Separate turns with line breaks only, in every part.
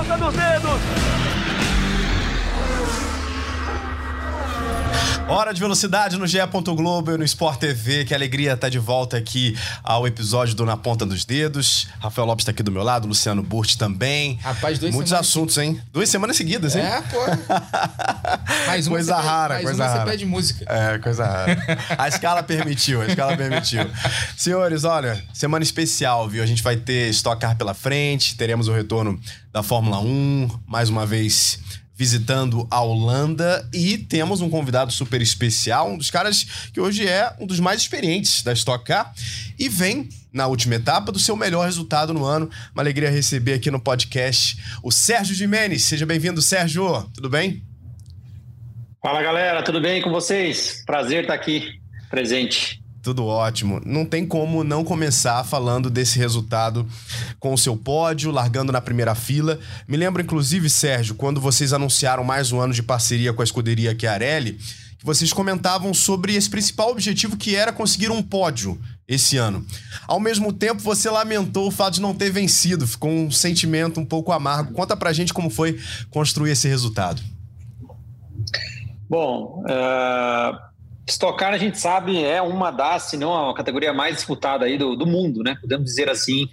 ponta dos dedos.
Hora de velocidade no GE. Globo e no Sport TV. Que alegria estar de volta aqui ao episódio do Na Ponta dos Dedos. Rafael Lopes está aqui do meu lado, Luciano Burti também.
Rapaz, duas
Muitos assuntos, hein? Duas semanas seguidas, hein?
É, pô.
mais uma coisa rara,
mais
coisa
uma
rara.
você pede música.
É, coisa rara. A escala permitiu, a escala permitiu. Senhores, olha, semana especial, viu? A gente vai ter Stock Car pela frente, teremos o retorno da Fórmula 1, mais uma vez visitando a Holanda e temos um convidado super especial, um dos caras que hoje é um dos mais experientes da Stock Car e vem na última etapa do seu melhor resultado no ano. Uma alegria receber aqui no podcast o Sérgio Jimenez. Seja bem-vindo, Sérgio. Tudo bem?
Fala, galera. Tudo bem com vocês? Prazer estar aqui presente.
Tudo ótimo. Não tem como não começar falando desse resultado com o seu pódio, largando na primeira fila. Me lembro, inclusive, Sérgio, quando vocês anunciaram mais um ano de parceria com a escuderia Chiarelli, que vocês comentavam sobre esse principal objetivo que era conseguir um pódio esse ano. Ao mesmo tempo, você lamentou o fato de não ter vencido, ficou um sentimento um pouco amargo. Conta pra gente como foi construir esse resultado.
Bom, uh Stock Car, a gente sabe, é uma das, se não a categoria mais disputada aí do, do mundo, né? Podemos dizer assim,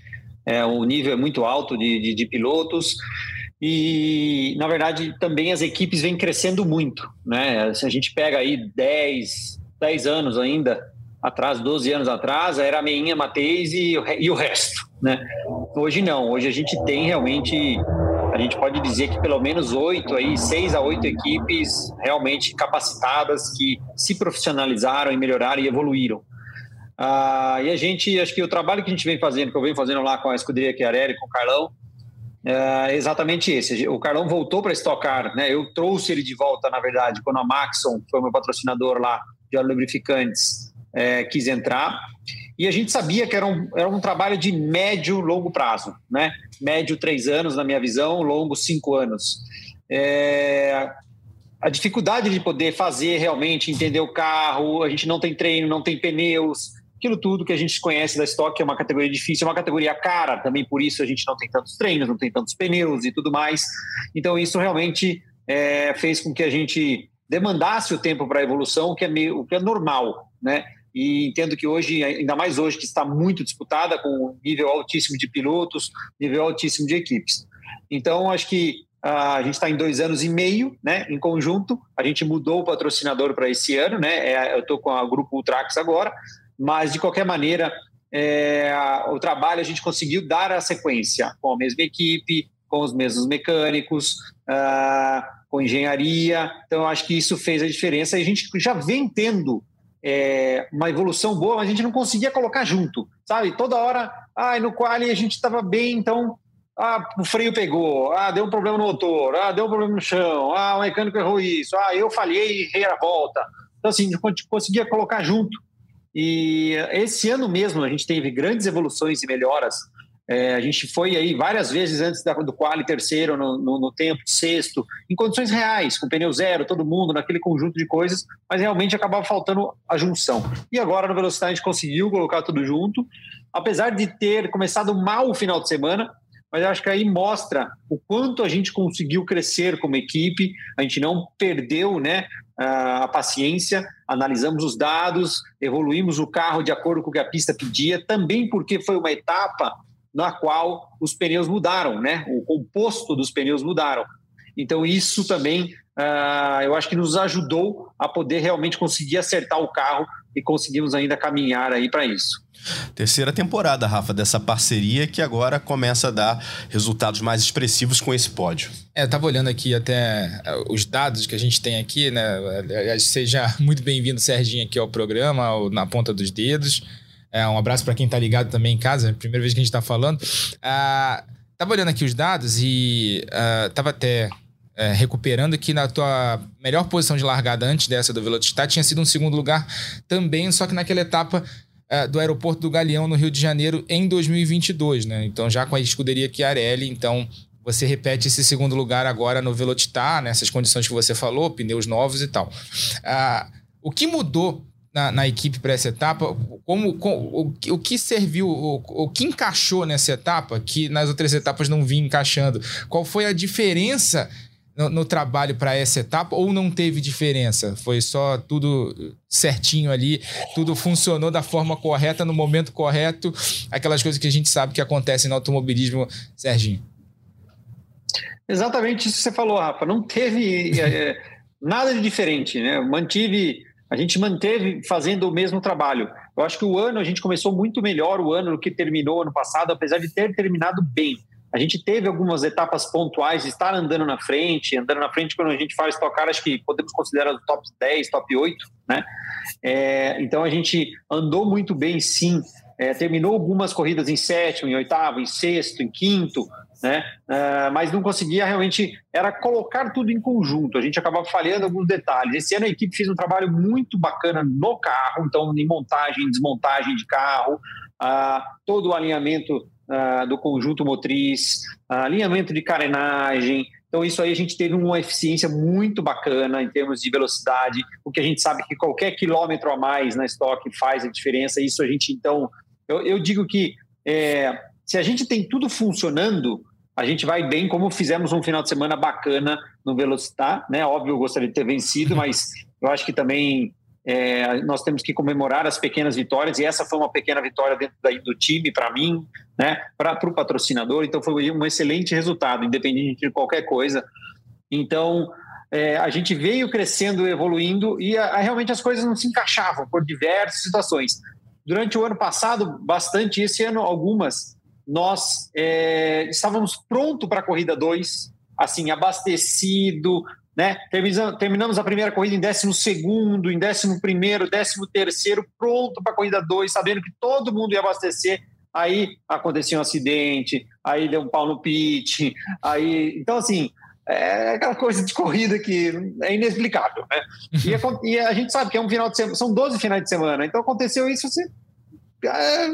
é, o nível é muito alto de, de, de, pilotos e, na verdade, também as equipes vêm crescendo muito, né? Se a gente pega aí 10, 10 anos ainda atrás, 12 anos atrás, era a meinha, Mateis e, e o resto, né? Hoje não, hoje a gente tem realmente a gente pode dizer que pelo menos oito aí, seis a oito equipes realmente capacitadas que se profissionalizaram e melhoraram e evoluíram. Ah, e a gente, acho que o trabalho que a gente vem fazendo, que eu venho fazendo lá com a escuderia Chiarelli, com o Carlão, é exatamente esse. O Carlão voltou para Stock Car, né? Eu trouxe ele de volta, na verdade, quando a Maxon, que foi meu patrocinador lá de lubrificantes, é, quis entrar. E a gente sabia que era um, era um trabalho de médio, longo prazo, né? Médio, três anos, na minha visão, longo, cinco anos. É, a dificuldade de poder fazer realmente, entender o carro, a gente não tem treino, não tem pneus, aquilo tudo que a gente conhece da Stock é uma categoria difícil, é uma categoria cara, também por isso a gente não tem tantos treinos, não tem tantos pneus e tudo mais. Então isso realmente é, fez com que a gente demandasse o tempo para a evolução, que é meio, o que é normal, né? E entendo que hoje, ainda mais hoje, que está muito disputada com nível altíssimo de pilotos, nível altíssimo de equipes. Então, acho que uh, a gente está em dois anos e meio, né, em conjunto. A gente mudou o patrocinador para esse ano, né? É, eu estou com o grupo Ultrax agora, mas de qualquer maneira, é, o trabalho a gente conseguiu dar a sequência com a mesma equipe, com os mesmos mecânicos, uh, com engenharia. Então, acho que isso fez a diferença e a gente já vem tendo é, uma evolução boa, mas a gente não conseguia colocar junto, sabe? Toda hora, ah, no quali a gente estava bem, então ah, o freio pegou, ah, deu um problema no motor, ah, deu um problema no chão, ah, o mecânico errou isso, ah, eu falhei e errei a volta. Então, assim, a gente conseguia colocar junto. E esse ano mesmo a gente teve grandes evoluções e melhoras é, a gente foi aí várias vezes antes da, do quali terceiro, no, no, no, tempo, sexto, em condições reais, com pneu zero, todo mundo, naquele conjunto de coisas, mas realmente acabava faltando a junção. E agora, na velocidade, a gente conseguiu colocar tudo junto, apesar de ter começado mal o final de semana, mas acho que aí mostra o quanto a gente conseguiu crescer como equipe, a gente não perdeu né, a paciência, analisamos os dados, evoluímos o carro de acordo com o que a pista pedia, também porque foi uma etapa na qual os pneus mudaram, né? O composto dos pneus mudaram. Então isso também uh, eu acho que nos ajudou a poder realmente conseguir acertar o carro e conseguimos ainda caminhar aí para isso.
Terceira temporada, Rafa, dessa parceria que agora começa a dar resultados mais expressivos com esse pódio.
É, eu tava olhando aqui até eh, os dados que a gente tem aqui, né? Seja muito bem-vindo, Serginho, aqui ao programa, na ponta dos dedos. É, um abraço para quem tá ligado também em casa, primeira vez que a gente tá falando. Uh, tava olhando aqui os dados e uh, tava até uh, recuperando que na tua melhor posição de largada antes dessa do Velocitar tinha sido um segundo lugar também, só que naquela etapa uh, do aeroporto do Galeão no Rio de Janeiro em 2022, né? Então já com a escuderia Chiarelli, então você repete esse segundo lugar agora no Velocitar, nessas condições que você falou, pneus novos e tal. o que mudou na, na equipe para essa etapa. Como, com, o, o que serviu, o, o que encaixou nessa etapa que nas outras etapas não vinha encaixando? Qual foi a diferença no, no trabalho para essa etapa ou não teve diferença? Foi só tudo certinho ali, tudo funcionou da forma correta, no momento correto, aquelas coisas que a gente sabe que acontecem no automobilismo, Serginho?
Exatamente isso que você falou, Rafa. Não teve é, nada de diferente, né? Mantive a gente manteve fazendo o mesmo trabalho. Eu acho que o ano a gente começou muito melhor o ano do que terminou ano passado, apesar de ter terminado bem. A gente teve algumas etapas pontuais de estar andando na frente, andando na frente quando a gente faz tocar, acho que podemos considerar os top 10, top 8, né? É, então a gente andou muito bem, sim. É, terminou algumas corridas em sétimo, em oitavo, em sexto, em quinto, né? Uh, mas não conseguia realmente era colocar tudo em conjunto. A gente acabava falhando alguns detalhes. Esse ano a equipe fez um trabalho muito bacana no carro, então em montagem, desmontagem de carro, uh, todo o alinhamento uh, do conjunto motriz, alinhamento de carenagem. Então isso aí a gente teve uma eficiência muito bacana em termos de velocidade, o que a gente sabe que qualquer quilômetro a mais na estoque faz a diferença. Isso a gente então eu, eu digo que é, se a gente tem tudo funcionando, a gente vai bem, como fizemos um final de semana bacana no Velocitar, né? Óbvio, eu gostaria de ter vencido, mas eu acho que também é, nós temos que comemorar as pequenas vitórias, e essa foi uma pequena vitória dentro daí do time, para mim, né? Para o patrocinador, então foi um excelente resultado, independente de qualquer coisa. Então, é, a gente veio crescendo, evoluindo, e a, a, realmente as coisas não se encaixavam por diversas situações. Durante o ano passado, bastante, esse ano, algumas nós é, estávamos pronto para a corrida 2, assim, abastecido, né? Terminamos a primeira corrida em 12, em 11, 13, pronto para a corrida 2, sabendo que todo mundo ia abastecer. Aí aconteceu um acidente, aí deu um pau no pit, aí. Então, assim, é aquela coisa de corrida que é inexplicável, né? E a, e a gente sabe que é um final de semana, são 12 finais de semana, então aconteceu isso, você ah,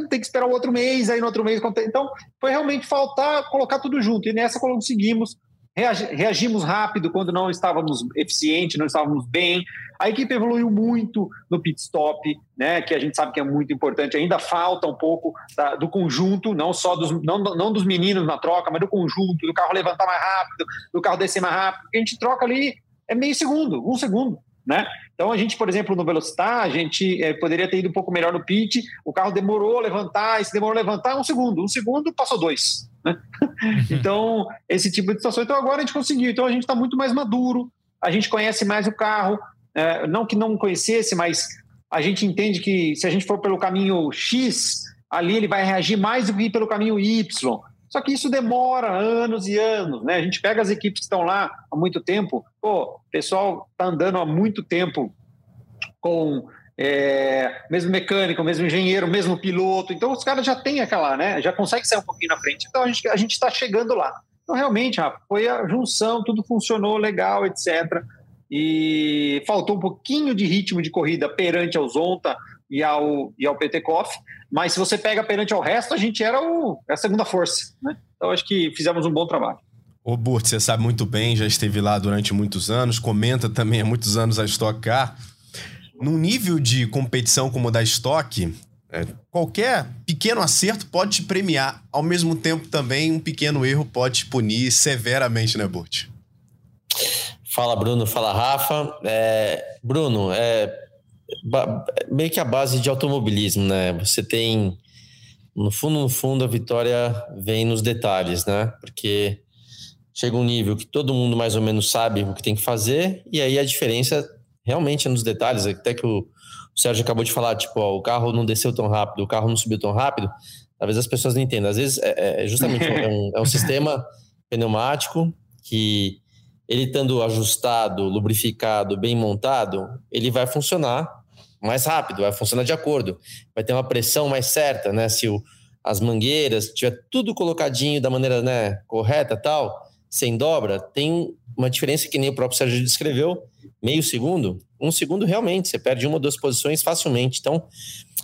tem que esperar o outro mês, aí no outro mês. Então, foi realmente faltar colocar tudo junto. E nessa conseguimos, reagimos rápido quando não estávamos eficientes, não estávamos bem. A equipe evoluiu muito no pit stop, né, que a gente sabe que é muito importante. Ainda falta um pouco da, do conjunto, não só dos, não, não dos meninos na troca, mas do conjunto, do carro levantar mais rápido, do carro descer mais rápido. A gente troca ali é meio segundo, um segundo. Né? Então a gente, por exemplo, no Velocitar, a gente é, poderia ter ido um pouco melhor no pit, o carro demorou a levantar, e se demorou a levantar, um segundo, um segundo passou dois. Né? então, esse tipo de situação. Então agora a gente conseguiu, então a gente está muito mais maduro, a gente conhece mais o carro, é, não que não conhecesse, mas a gente entende que se a gente for pelo caminho X, ali ele vai reagir mais do que pelo caminho Y. Só que isso demora anos e anos, né? A gente pega as equipes que estão lá há muito tempo, pô, o pessoal está andando há muito tempo com é, mesmo mecânico, mesmo engenheiro, mesmo piloto. Então os caras já têm aquela, né? Já conseguem sair um pouquinho na frente. Então a gente a está chegando lá. Então realmente, Rafa, foi a junção, tudo funcionou legal, etc. E faltou um pouquinho de ritmo de corrida perante ao Zonta e ao, e ao Petekoff, mas se você pega perante ao resto, a gente era o, a segunda força. Né? Então acho que fizemos um bom trabalho.
Ô Burt, você sabe muito bem, já esteve lá durante muitos anos, comenta também há muitos anos a Stock Car. Num nível de competição como o da Stock, é, qualquer pequeno acerto pode te premiar. Ao mesmo tempo, também, um pequeno erro pode te punir severamente, né, Burt?
Fala, Bruno. Fala, Rafa. É, Bruno, é, meio que a base de automobilismo, né? Você tem, no fundo, no fundo, a vitória vem nos detalhes, né? Porque chega um nível que todo mundo mais ou menos sabe o que tem que fazer, e aí a diferença realmente é nos detalhes. Até que o, Sérgio acabou de falar, tipo, ó, o carro não desceu tão rápido, o carro não subiu tão rápido. Talvez as pessoas não entendam. Às vezes é, é justamente é um, é um sistema pneumático que ele estando ajustado, lubrificado, bem montado, ele vai funcionar mais rápido, vai funcionar de acordo, vai ter uma pressão mais certa, né? Se o, as mangueiras tiver tudo colocadinho da maneira né, correta, tal, sem dobra, tem uma diferença que nem o próprio Sérgio descreveu, meio segundo, um segundo realmente, você perde uma ou duas posições facilmente. Então,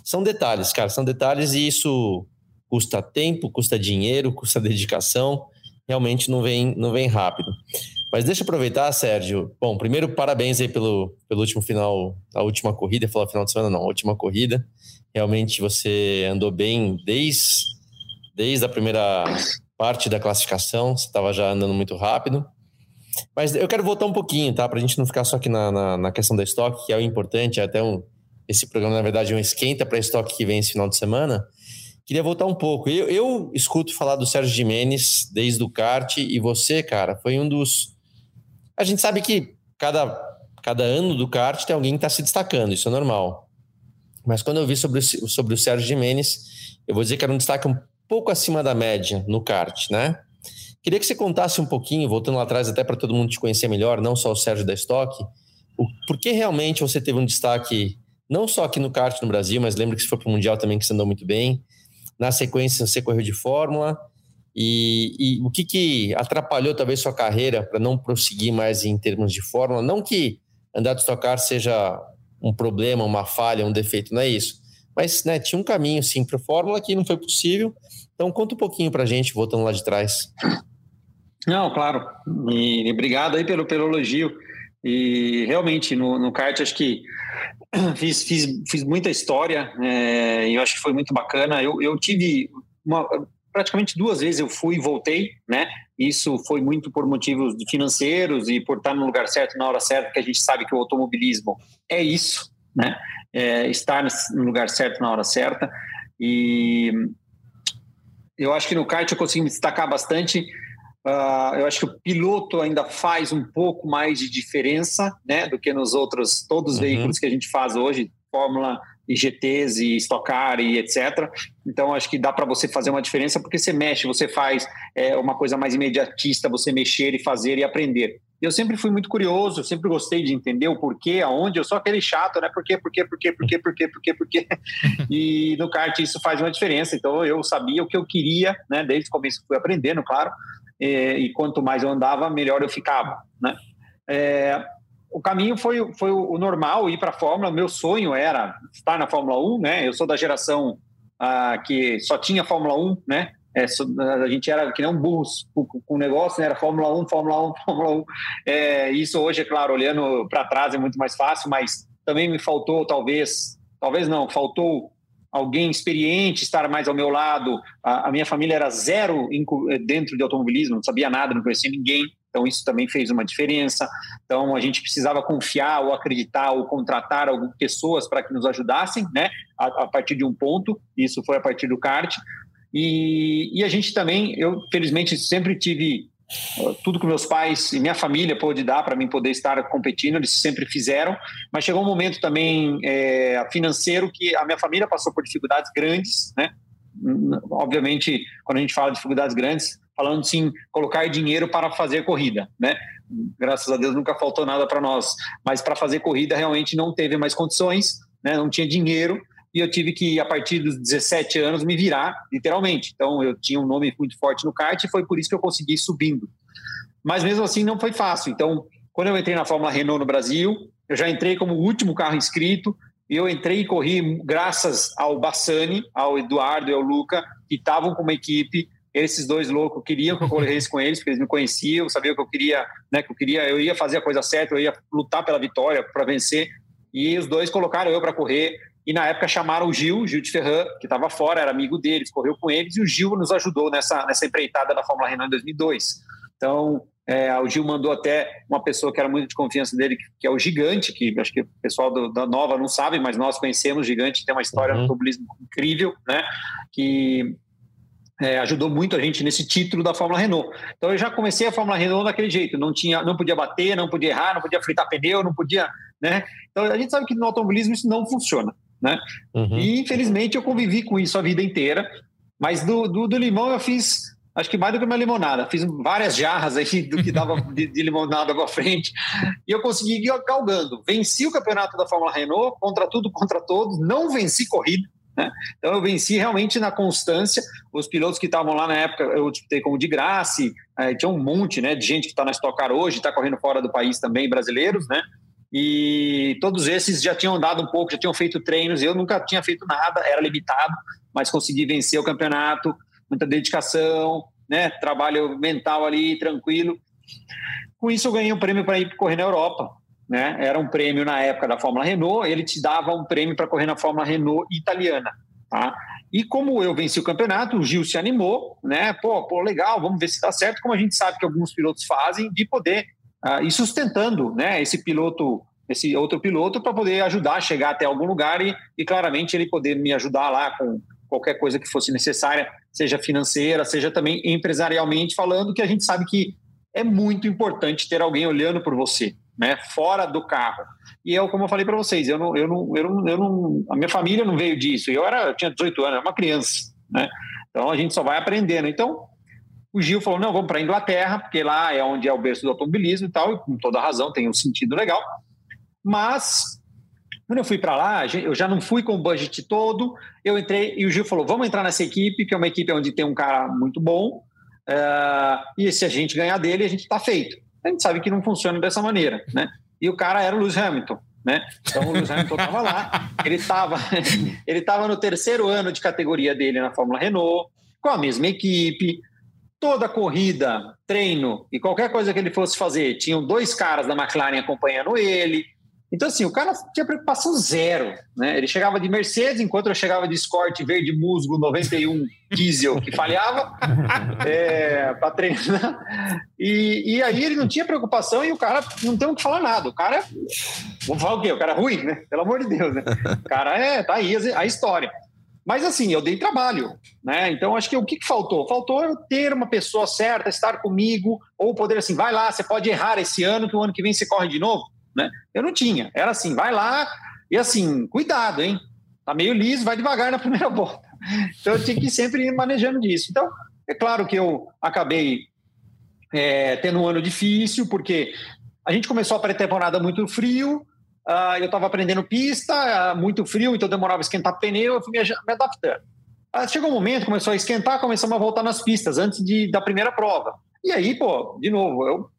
são detalhes, cara, são detalhes e isso custa tempo, custa dinheiro, custa dedicação, realmente não vem, não vem rápido. Mas deixa eu aproveitar, Sérgio. Bom, primeiro, parabéns aí pelo, pelo último final, a última corrida, falar final de semana não, a última corrida. Realmente você andou bem desde, desde a primeira parte da classificação, você estava já andando muito rápido. Mas eu quero voltar um pouquinho, tá? Para a gente não ficar só aqui na, na, na, questão da estoque, que é o importante, é até um. Esse programa, na verdade, é um esquenta para estoque que vem esse final de semana. Queria voltar um pouco. Eu, eu escuto falar do Sérgio Jimenez desde o kart, e você, cara, foi um dos a gente sabe que cada, cada ano do kart tem alguém que está se destacando, isso é normal. Mas quando eu vi sobre sobre o Sérgio Jimenez, eu vou dizer que era um destaque um pouco acima da média no kart, né? Queria que você contasse um pouquinho, voltando lá atrás, até para todo mundo te conhecer melhor, não só o Sérgio da Stock, o, por que realmente você teve um destaque, não só aqui no kart no Brasil, mas lembra que você foi para o Mundial também, que você andou muito bem. Na sequência, você correu de Fórmula. E, e, o que, que atrapalhou talvez sua carreira para não prosseguir mais em termos de fórmula? Não que andar de estocar seja um problema, uma falha, um defeito, não é isso. Mas né, tinha um caminho sim para fórmula que não foi possível. Então conta um pouquinho para a gente, voltando lá de trás.
Não, claro. E obrigado aí pelo, pelo elogio. E realmente, no, no kart, acho que fiz, fiz, fiz muita história é, e eu acho que foi muito bacana. Eu, eu tive uma, praticamente duas vezes eu fui e voltei, né? Isso foi muito por motivos financeiros e por estar no lugar certo na hora certa, que a gente sabe que o automobilismo é isso, né? É estar no lugar certo na hora certa. E eu acho que no kart eu consegui me destacar bastante. Uh, eu acho que o piloto ainda faz um pouco mais de diferença, né, do que nos outros todos os uhum. veículos que a gente faz hoje, Fórmula e GTs e Stock Car e etc. Então acho que dá para você fazer uma diferença porque você mexe, você faz é, uma coisa mais imediatista, você mexer e fazer e aprender. Eu sempre fui muito curioso, sempre gostei de entender o porquê, aonde. Eu sou aquele chato, né? Por quê, por quê, por quê, por quê, por quê, por quê, por quê. E no kart isso faz uma diferença. Então eu sabia o que eu queria, né? Desde o começo fui aprendendo, claro. E, e quanto mais eu andava, melhor eu ficava, né? É, o caminho foi, foi o normal, ir para a Fórmula. Meu sonho era estar na Fórmula 1, né? Eu sou da geração ah, que só tinha Fórmula 1, né? É, a gente era que um burros com, o negócio, né? Era Fórmula 1, Fórmula 1, Fórmula 1. É, isso hoje, é claro, olhando para trás é muito mais fácil, mas também me faltou, talvez, talvez não, faltou alguém experiente estar mais ao meu lado. A, a minha família era zero dentro de automobilismo, não sabia nada, não conhecia ninguém. Então, isso também fez uma diferença. Então, a gente precisava confiar ou acreditar ou contratar algumas pessoas para que nos ajudassem, né? A, a, partir de um ponto. Isso foi a partir do kart. E, e a gente também, eu felizmente sempre tive tudo que meus pais e minha família pôde dar para mim poder estar competindo, eles sempre fizeram. Mas chegou um momento também é, financeiro que a minha família passou por dificuldades grandes, né? Obviamente, quando a gente fala de dificuldades grandes, falando sim, colocar dinheiro para fazer corrida, né? Graças a Deus nunca faltou nada para nós, mas para fazer corrida realmente não teve mais condições, né? Não tinha dinheiro e eu tive que a partir dos 17 anos me virar, literalmente. Então eu tinha um nome muito forte no kart e foi por isso que eu consegui ir subindo. Mas mesmo assim não foi fácil. Então, quando eu entrei na Fórmula Renault no Brasil, eu já entrei como o último carro inscrito, e eu entrei e corri graças ao Bassani, ao Eduardo e ao Luca, que estavam com uma equipe esses dois loucos queriam que eu corresse com eles, porque eles me conheciam, sabiam que eu queria, né, que eu queria, eu ia fazer a coisa certa, eu ia lutar pela vitória, para vencer. E os dois colocaram eu para correr. E na época chamaram o Gil, Gil de Ferran, que estava fora, era amigo deles, correu com eles, e o Gil nos ajudou nessa, nessa empreitada da Fórmula Renault em 2002. Então, é, o Gil mandou até uma pessoa que era muito de confiança dele, que é o Gigante, que acho que o pessoal do, da Nova não sabe, mas nós conhecemos o Gigante, tem uma história uhum. no automobilismo incrível, né? Que é, ajudou muito a gente nesse título da Fórmula Renault. Então eu já comecei a Fórmula Renault daquele jeito, não tinha, não podia bater, não podia errar, não podia fritar pneu, não podia, né? Então a gente sabe que no automobilismo isso não funciona, né? Uhum. E infelizmente eu convivi com isso a vida inteira, mas do, do, do, limão eu fiz, acho que mais do que uma limonada, fiz várias jarras aí do que dava de, de limonada para frente e eu consegui ir galgando. Venci o campeonato da Fórmula Renault contra tudo, contra todos, não venci corrida né? Então eu venci realmente na constância. Os pilotos que estavam lá na época, eu disputei como de graça, é, tinha um monte né, de gente que está na Stock Car hoje, está correndo fora do país também, brasileiros, né? E todos esses já tinham andado um pouco, já tinham feito treinos. Eu nunca tinha feito nada, era limitado, mas consegui vencer o campeonato, muita dedicação, né? Trabalho mental ali, tranquilo. Com isso, eu ganhei um prêmio para ir correr na Europa. Né? Era um prêmio na época da Fórmula Renault, ele te dava um prêmio para correr na Fórmula Renault italiana. Tá? E como eu venci o campeonato, o Gil se animou, né? Pô, pô, legal, vamos ver se dá certo, como a gente sabe que alguns pilotos fazem, de poder uh, ir sustentando né, esse piloto, esse outro piloto, para poder ajudar a chegar até algum lugar e, e claramente ele poder me ajudar lá com qualquer coisa que fosse necessária, seja financeira, seja também empresarialmente falando, que a gente sabe que é muito importante ter alguém olhando por você, né, fora do carro. E eu, como eu falei para vocês, eu não, eu não, eu não, eu não, a minha família não veio disso. Eu era, eu tinha 18 anos, era uma criança, né? Então a gente só vai aprendendo. Então o Gil falou: não, vamos para a Inglaterra, porque lá é onde é o berço do automobilismo e tal, e com toda razão, tem um sentido legal. Mas quando eu fui para lá, eu já não fui com o budget todo. Eu entrei e o Gil falou: vamos entrar nessa equipe, que é uma equipe onde tem um cara muito bom. Uh, e se a gente ganhar dele, a gente está feito. A gente sabe que não funciona dessa maneira, né? E o cara era o Lewis Hamilton, né? Então o Lewis Hamilton estava lá, ele estava ele tava no terceiro ano de categoria dele na Fórmula Renault, com a mesma equipe, toda corrida, treino e qualquer coisa que ele fosse fazer, tinham dois caras da McLaren acompanhando ele, então, assim, o cara tinha preocupação zero. Né? Ele chegava de Mercedes, enquanto eu chegava de Escort verde musgo 91 diesel que falhava é, para treinar. E, e aí ele não tinha preocupação e o cara não tem o que falar nada. O cara, vamos falar o quê? O cara é ruim, né? Pelo amor de Deus, né? O cara é, tá aí a história. Mas assim, eu dei trabalho, né? Então acho que o que, que faltou? Faltou ter uma pessoa certa, estar comigo, ou poder assim, vai lá, você pode errar esse ano, que o ano que vem você corre de novo. Né? Eu não tinha. Era assim, vai lá e assim, cuidado, hein? Tá meio liso, vai devagar na primeira volta. Então eu tinha que sempre ir manejando disso. Então, é claro que eu acabei é, tendo um ano difícil, porque a gente começou a pré-temporada muito frio, uh, eu estava aprendendo pista, uh, muito frio, então demorava a esquentar pneu, eu fui me, me adaptando. Uh, chegou um momento, começou a esquentar, começamos a voltar nas pistas antes de, da primeira prova. E aí, pô, de novo, eu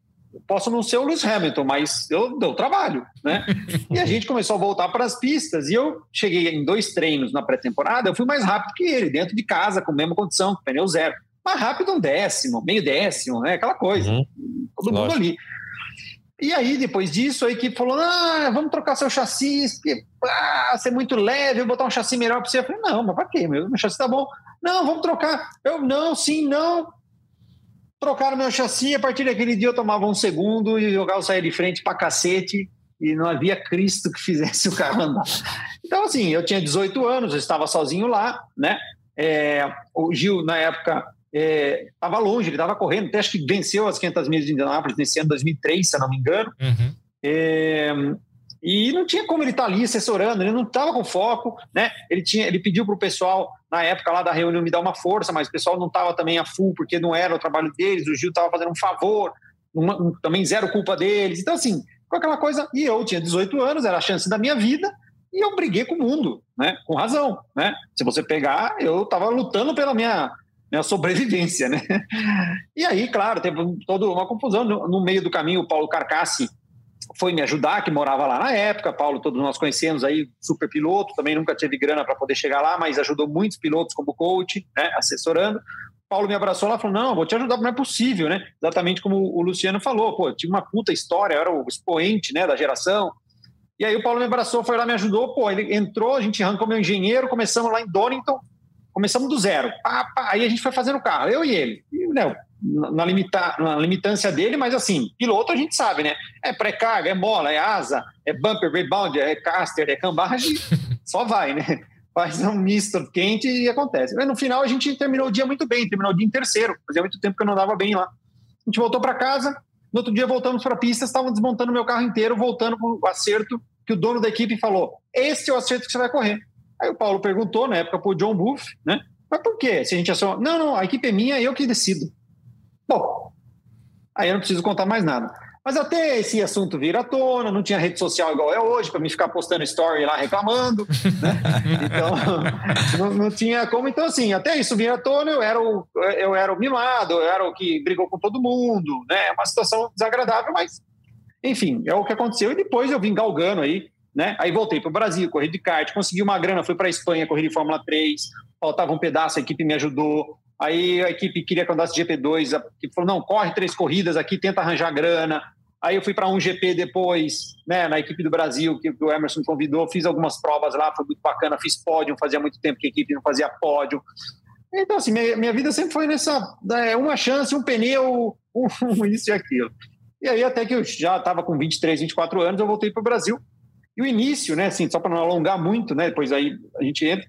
posso não ser o Lewis Hamilton, mas eu deu trabalho, né? e a gente começou a voltar para as pistas e eu cheguei em dois treinos na pré-temporada, eu fui mais rápido que ele, dentro de casa, com a mesma condição, com pneu zero. Mais rápido um décimo, meio décimo, né? Aquela coisa. Uhum. Todo Lógico. mundo ali. E aí, depois disso, a equipe falou: ah, vamos trocar seu chassi, porque ah, você é muito leve, vou botar um chassi melhor para você. Eu falei, não, mas para quê? Meu, meu chassi tá bom. Não, vamos trocar. Eu, não, sim, não. Trocaram meu chassi, a partir daquele dia eu tomava um segundo e o carro saía de frente para cacete e não havia Cristo que fizesse o carro andar. Então, assim, eu tinha 18 anos, eu estava sozinho lá, né? É, o Gil, na época, estava é, longe, ele estava correndo, até acho que venceu as 500 milhas de Indianápolis nesse ano 2003, se eu não me engano. Uhum. É, e não tinha como ele estar tá ali assessorando, ele não estava com foco, né? Ele, tinha, ele pediu para o pessoal, na época lá da reunião, me dar uma força, mas o pessoal não estava também a full, porque não era o trabalho deles, o Gil estava fazendo um favor, uma, um, também zero culpa deles. Então, assim, com aquela coisa. E eu tinha 18 anos, era a chance da minha vida, e eu briguei com o mundo, né? Com razão, né? Se você pegar, eu estava lutando pela minha, minha sobrevivência, né? E aí, claro, teve toda uma confusão. No, no meio do caminho, o Paulo Carcassi foi me ajudar, que morava lá na época. Paulo, todos nós conhecemos aí, super piloto, também nunca teve grana para poder chegar lá, mas ajudou muitos pilotos como coach, né, assessorando. Paulo me abraçou lá e falou: Não, vou te ajudar, não é possível, né? Exatamente como o Luciano falou, pô, tinha uma puta história, era o expoente né, da geração. E aí o Paulo me abraçou, foi lá, me ajudou, pô, ele entrou, a gente arrancou meu engenheiro, começamos lá em Donington, começamos do zero. Pá, pá, aí a gente foi fazendo o carro, eu e ele. E, né, na, limita, na limitância dele, mas assim, piloto a gente sabe, né? É pré-carga, é mola, é asa, é bumper, rebound, é caster, é cambagem, só vai, né? Faz um misto quente e acontece. Mas no final a gente terminou o dia muito bem, terminou o dia em terceiro. Fazia muito tempo que eu não dava bem lá. A gente voltou para casa, no outro dia voltamos para a pista, estavam desmontando meu carro inteiro, voltando para o acerto que o dono da equipe falou: Esse é o acerto que você vai correr. Aí o Paulo perguntou, na época, para o John Buff, né? Mas por quê? Se a gente é só. Não, não, a equipe é minha, eu que decido. Bom, aí eu não preciso contar mais nada. Mas até esse assunto vir à tona, não tinha rede social igual é hoje, para me ficar postando story lá reclamando, né? Então, não, não, tinha como. Então, assim, até isso vir à tona, eu era, o, eu era o mimado, eu era o que brigou com todo mundo, né? É uma situação desagradável, mas, enfim, é o que aconteceu. E depois eu vim galgando aí, né? Aí voltei para o Brasil, corri de kart, consegui uma grana, fui para a Espanha, corri de Fórmula 3, faltava um pedaço, a equipe me ajudou, Aí a equipe queria que eu andasse GP2, a equipe falou: não, corre três corridas aqui, tenta arranjar grana. Aí eu fui para um GP depois, né, na equipe do Brasil, que o Emerson convidou, fiz algumas provas lá, foi muito bacana, fiz pódio, fazia muito tempo que a equipe não fazia pódio. Então, assim, minha, minha vida sempre foi nessa, né, uma chance, um pneu, um, isso e aquilo. E aí, até que eu já estava com 23, 24 anos, eu voltei para o Brasil. E o início, né, assim, só para não alongar muito, né, depois aí a gente entra,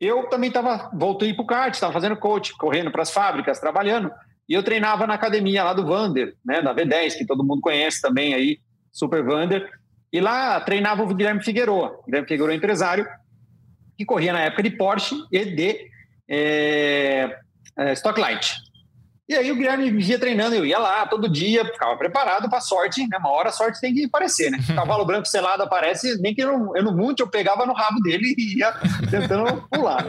eu também estava, voltei para o kart, estava fazendo coach, correndo para as fábricas, trabalhando. E eu treinava na academia lá do Vander, né, da V10, que todo mundo conhece também aí, Super Vander. E lá treinava o Guilherme Figueroa. Guilherme Figueroa empresário, que corria na época de Porsche e de é, é, Stocklight. E aí o Guilherme me via treinando, eu ia lá todo dia, ficava preparado para sorte, né? Uma hora a sorte tem que aparecer, né? Cavalo branco selado aparece, nem que eu, não, eu não monte, eu pegava no rabo dele e ia tentando pular.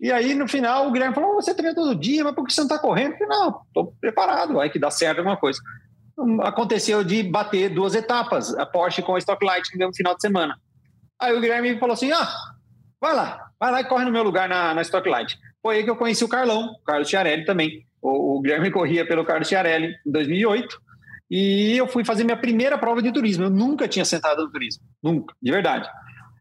E aí, no final, o Guilherme falou: você treina todo dia, mas por que você não está correndo? Eu falei, não, estou preparado, vai que dá certo alguma coisa. Aconteceu de bater duas etapas, a Porsche com a Stocklight no final de semana. Aí o Guilherme falou assim: ah, vai lá, vai lá e corre no meu lugar na, na Stocklight. Foi aí que eu conheci o Carlão, o Carlos Chiarelli também. O, o Guilherme corria pelo Carlos Chiarelli em 2008. E eu fui fazer minha primeira prova de turismo. Eu nunca tinha sentado no turismo, nunca, de verdade.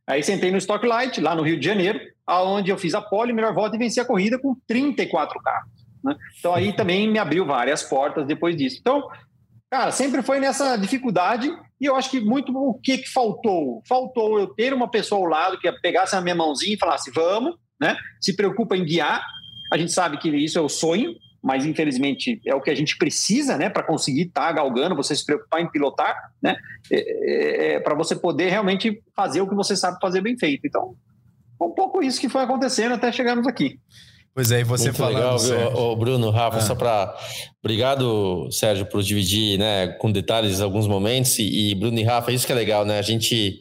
Aí sentei no Stocklight, lá no Rio de Janeiro, aonde eu fiz a pole, melhor volta e venci a corrida com 34 carros. Né? Então aí também me abriu várias portas depois disso. Então, cara, sempre foi nessa dificuldade e eu acho que muito o que, que faltou? Faltou eu ter uma pessoa ao lado que pegasse a minha mãozinha e falasse, vamos, né? Se preocupa em guiar. A gente sabe que isso é o sonho, mas infelizmente é o que a gente precisa, né, para conseguir estar tá galgando, você se preocupar em pilotar, né, é, é, é para você poder realmente fazer o que você sabe fazer bem feito. Então, um pouco isso que foi acontecendo até chegarmos aqui.
Pois é, e você
Muito
falando,
legal,
Sérgio.
Ô, Bruno, Rafa,
Ah.
só para obrigado, Sérgio, por dividir, né, com detalhes alguns momentos e, e Bruno e Rafa, isso que é legal, né? A gente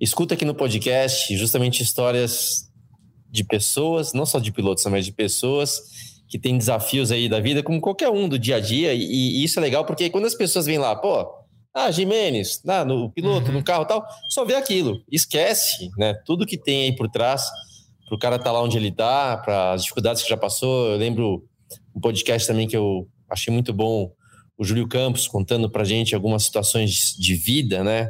escuta aqui no podcast justamente histórias de pessoas, não só de pilotos, mas de pessoas que têm desafios aí da vida, como qualquer um do dia a dia, e, e isso é legal porque quando as pessoas vêm lá, pô, ah, Jimenez, ah, no piloto,
Uhum.
no carro e tal, só vê aquilo, esquece, né? Tudo que tem aí por trás para o cara estar lá onde ele está, para as dificuldades que já passou. Eu lembro um podcast também que eu achei muito bom, o Júlio Campos contando para gente algumas situações de vida, né?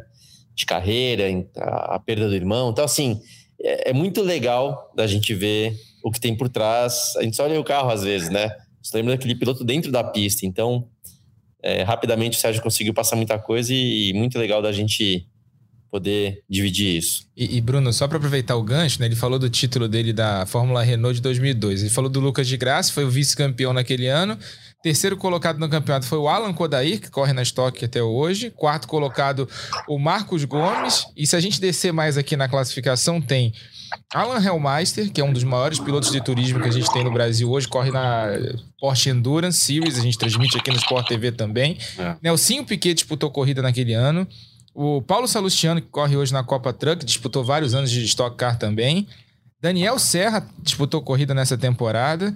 De carreira, a, a perda do irmão. Então, assim, é, é muito legal da gente ver o que tem por trás. A gente só olha o carro às vezes, né? Você lembra daquele piloto dentro da pista. Então, é, rapidamente o Sérgio conseguiu passar muita coisa e, e muito legal da gente poder dividir isso.
E, e, Bruno, só para aproveitar o gancho, né, ele falou do título dele da Fórmula Renault de 2002. Ele falou do Lucas de Graça, foi o vice-campeão naquele ano. Terceiro colocado no campeonato foi o Alan Kodair, que corre na Stock até hoje. Quarto colocado, o Marcos Gomes. E se a gente descer mais aqui na classificação, tem Alan Hellmeister, que é um dos maiores pilotos de turismo que a gente tem no Brasil hoje, corre na Porsche Endurance Series, a gente transmite aqui no Sport TV também.
É.
Nelsinho Piquet disputou corrida naquele ano. O Paulo Salustiano, que corre hoje na Copa Truck, disputou vários anos de Stock Car também. Daniel Serra disputou corrida nessa temporada.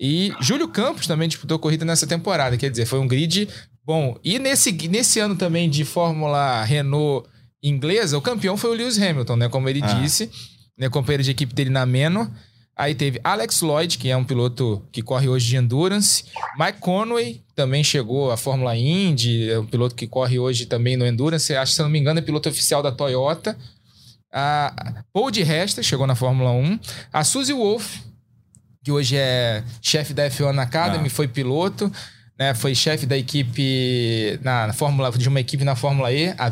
E Júlio Campos também disputou corrida nessa temporada. Quer dizer, foi um grid bom. E nesse, nesse ano também de Fórmula Renault inglesa, o campeão foi o Lewis Hamilton, né? Como ele
Ah.
disse, né? Companheiro de equipe dele na Menor. Aí teve Alex Lloyd, que é um piloto que corre hoje de Endurance. Mike Conway também chegou à Fórmula Indy, é um piloto que corre hoje também no Endurance. Acho se não me engano, é piloto oficial da Toyota. A Paul de Resta chegou na Fórmula 1. A Suzy Wolf, que hoje é chefe da F1 Academy,
Ah.
foi piloto. Né, foi chefe da equipe na, na Fórmula de uma equipe na Fórmula E, a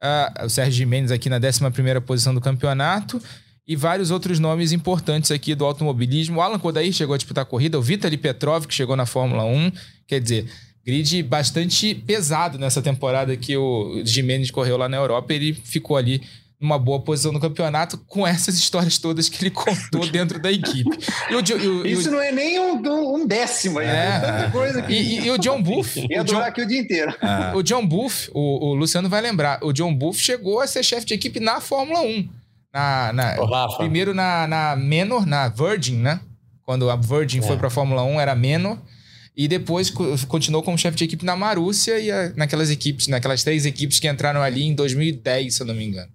Ah, o Sérgio Mendes aqui na 11ª posição do campeonato e vários outros nomes importantes aqui do automobilismo. O Alan Kodair chegou a disputar a corrida, o Vitaly Petrov que chegou na Fórmula 1. Quer dizer, grid bastante pesado nessa temporada que o Jimenez correu lá na Europa. Ele ficou ali numa boa posição no campeonato com essas histórias todas que ele contou dentro da equipe. E o, e o- e o-
Isso não é nem um, um décimo,
É.
é tanta coisa que.
e- e o John Buff,
Ia
o John,
durar aqui o dia inteiro.
Ah,
o John Buff, o, o Luciano vai lembrar, o John Buff chegou a ser chefe de equipe na Fórmula 1. Na, na-
Rafa,
primeiro na, na Menor, na Virgin, né? Quando a Virgin
É.
foi pra Fórmula 1, era Menor. E depois co- continuou como chefe de equipe na Marúcia e a- naquelas equipes, naquelas três equipes que entraram ali em 2010, se eu não me engano.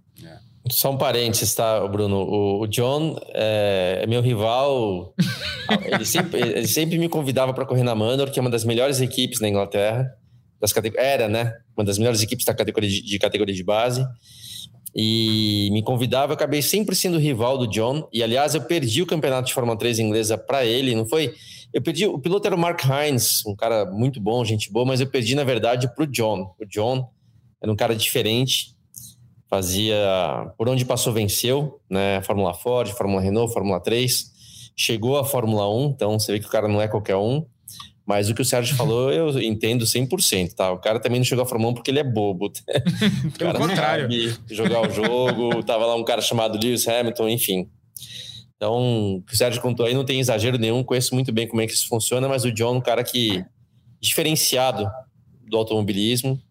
Só um parênteses, tá, Bruno? O, o John é, é, meu rival. ele, sempre, ele sempre me convidava para correr na Manor, que é uma das melhores equipes na Inglaterra. Das Era, né? Uma das melhores equipes da categoria de, de categoria de base. E me convidava, eu acabei sempre sendo rival do John. E aliás, eu perdi o campeonato de Fórmula 3 inglesa para ele, não foi? Eu perdi, o piloto era o Mark Hines, um cara muito bom, gente boa, mas eu perdi, na verdade, para o John. O John era um cara diferente fazia por onde passou venceu, né? Fórmula Ford, Fórmula Renault, Fórmula 3, chegou à Fórmula 1, então você vê que o cara não é qualquer um. Mas o que o Sérgio falou, eu entendo 100%, tá? O cara também não chegou à Fórmula 1 porque ele é bobo.
Pelo contrário.
jogar o jogo, tava lá um cara chamado Lewis Hamilton, enfim. Então, o que o Sérgio contou aí não tem exagero nenhum, conheço muito bem como é que isso funciona, mas o John é um cara que diferenciado do automobilismo,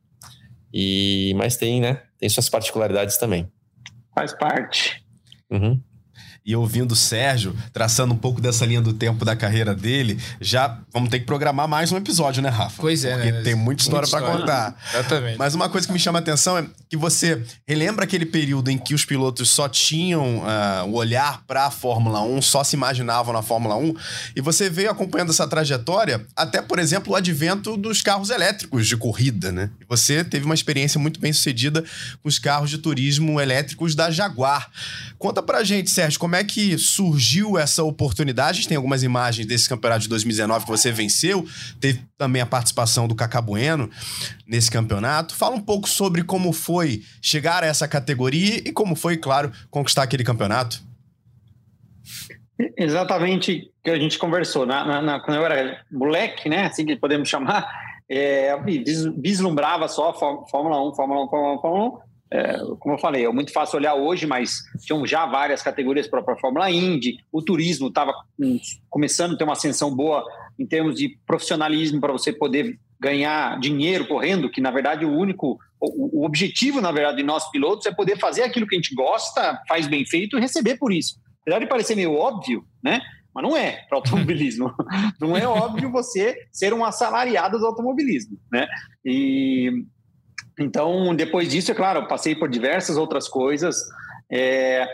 e mas tem, né? tem suas particularidades também.
Faz parte.
Uhum e ouvindo o Sérgio, traçando um pouco dessa linha do tempo da carreira dele, já vamos ter que programar mais um episódio, né, Rafa?
Pois é,
Porque
né?
tem muita história para contar.
Exatamente.
Mas uma coisa que me chama a atenção é que você relembra aquele período em que os pilotos só tinham uh, o olhar para a Fórmula 1, só se imaginavam na Fórmula 1, e você veio acompanhando essa trajetória até, por exemplo, o advento dos carros elétricos de corrida, né? E você teve uma experiência muito bem sucedida com os carros de turismo elétricos da Jaguar. Conta pra gente, Sérgio, como é que surgiu essa oportunidade? A gente tem algumas imagens desse campeonato de 2019 que você venceu. Teve também a participação do Cacá Bueno nesse campeonato. Fala um pouco sobre como foi chegar a essa categoria e como foi, claro, conquistar aquele campeonato.
Exatamente que a gente conversou. Na, na, na, quando eu era moleque, né? Assim que podemos chamar, é, vislumbrava só Fórmula 1, Fórmula 1, Fórmula 1, Fórmula 1 é, como eu falei, é muito fácil olhar hoje, mas tinham já várias categorias para a Fórmula Indy, o turismo estava começando a ter uma ascensão boa em termos de profissionalismo para você poder ganhar dinheiro correndo, que na verdade o único, o, o, objetivo na verdade de nós pilotos é poder fazer aquilo que a gente gosta, faz bem feito e receber por isso. Apesar de parecer meio óbvio, né? Mas não é para automobilismo. não é óbvio você ser um assalariado do automobilismo, né? E então, depois disso, é claro, passei por diversas outras coisas. É...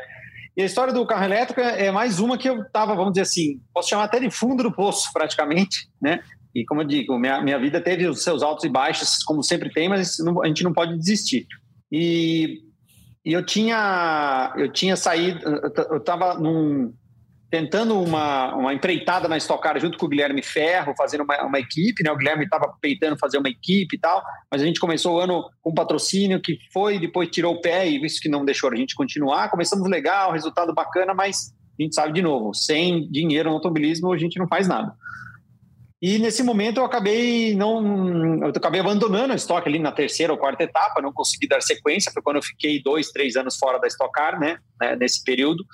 E a história do carro elétrico é mais uma que eu estava, vamos dizer assim, posso chamar até de fundo do poço, praticamente, né? E como eu digo, minha, minha vida teve os seus altos e baixos, como sempre tem, mas não, a gente não pode desistir. E, e eu tinha eu tinha saído, eu estava num, tentando uma, uma empreitada na Stock Car junto com o Guilherme Ferro, fazendo uma, uma equipe, né? O Guilherme estava peitando fazer uma equipe e tal, mas a gente começou o ano com patrocínio que foi, depois tirou o pé e visto que não deixou a gente continuar, começamos legal, resultado bacana, mas a gente sabe de novo, sem dinheiro no automobilismo a gente não faz nada. E nesse momento eu acabei não, eu acabei abandonando a estoque ali na terceira ou quarta etapa, não consegui dar sequência. Foi quando eu fiquei dois, três anos fora da Stock Car, né? né nesse período,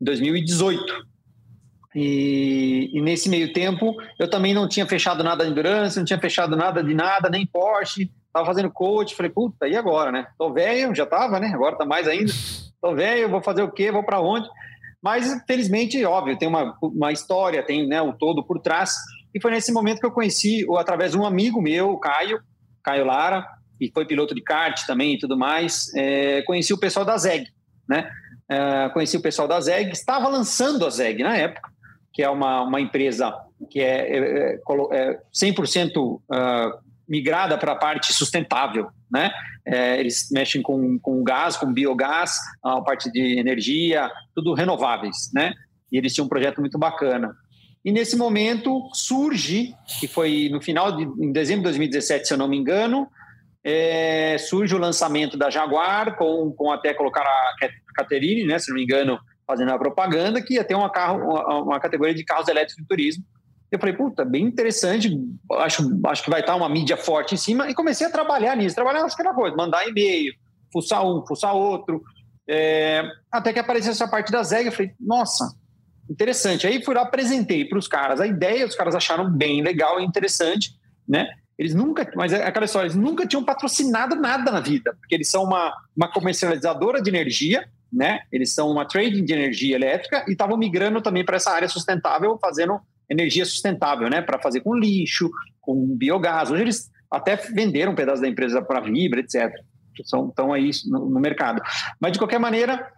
2018. E, e, nesse meio tempo, eu também não tinha fechado nada de Endurance, não tinha fechado nada de nada, nem Porsche. Tava fazendo coach, falei, puta, e agora, né? Tô velho, já tava, né? Agora tá mais ainda. Tô velho, vou fazer o quê? Vou para onde? Mas, felizmente, óbvio, tem uma, uma história, tem né, o todo por trás. E foi nesse momento que eu conheci, ou através de um amigo meu, o Caio, Caio Lara, que foi piloto de kart também e tudo mais, é, conheci o pessoal da ZEG, né? É, conheci o pessoal da ZEG, estava lançando a ZEG na época, que é uma, uma empresa que é, é, é 100% uh, ah, migrada para a parte sustentável, né? É, eles mexem com, com gás, com biogás, a parte de energia, tudo renováveis, né? E eles tinham um projeto muito bacana. E nesse momento surge, que foi no final de em dezembro de 2017, se eu não me engano, é, surge o lançamento da Jaguar, com, com até colocar a Caterine, né, se não me engano, fazendo a propaganda que ia ter uma, carro, uma, uma categoria de carros elétricos de turismo. Eu falei, puta, bem interessante, acho, acho que vai estar uma mídia forte em cima, e comecei a trabalhar nisso, trabalhar naquela coisa, mandar e-mail, fuçar um, fuçar outro, é, até que apareceu essa parte da ZEG, eu falei, nossa, interessante. Aí fui lá, apresentei para os caras a ideia, os caras acharam bem legal e interessante, né? Eles nunca, mas é aquela história, eles nunca tinham patrocinado nada na vida, porque eles são uma, uma comercializadora de energia, né? Eles são uma trading de energia elétrica e estavam migrando também para essa área sustentável, fazendo energia sustentável, né? Para fazer com lixo, com biogás. Hoje eles até venderam um pedaço da empresa para Vibra, etc. Estão aí no, no, mercado. Mas, de qualquer maneira,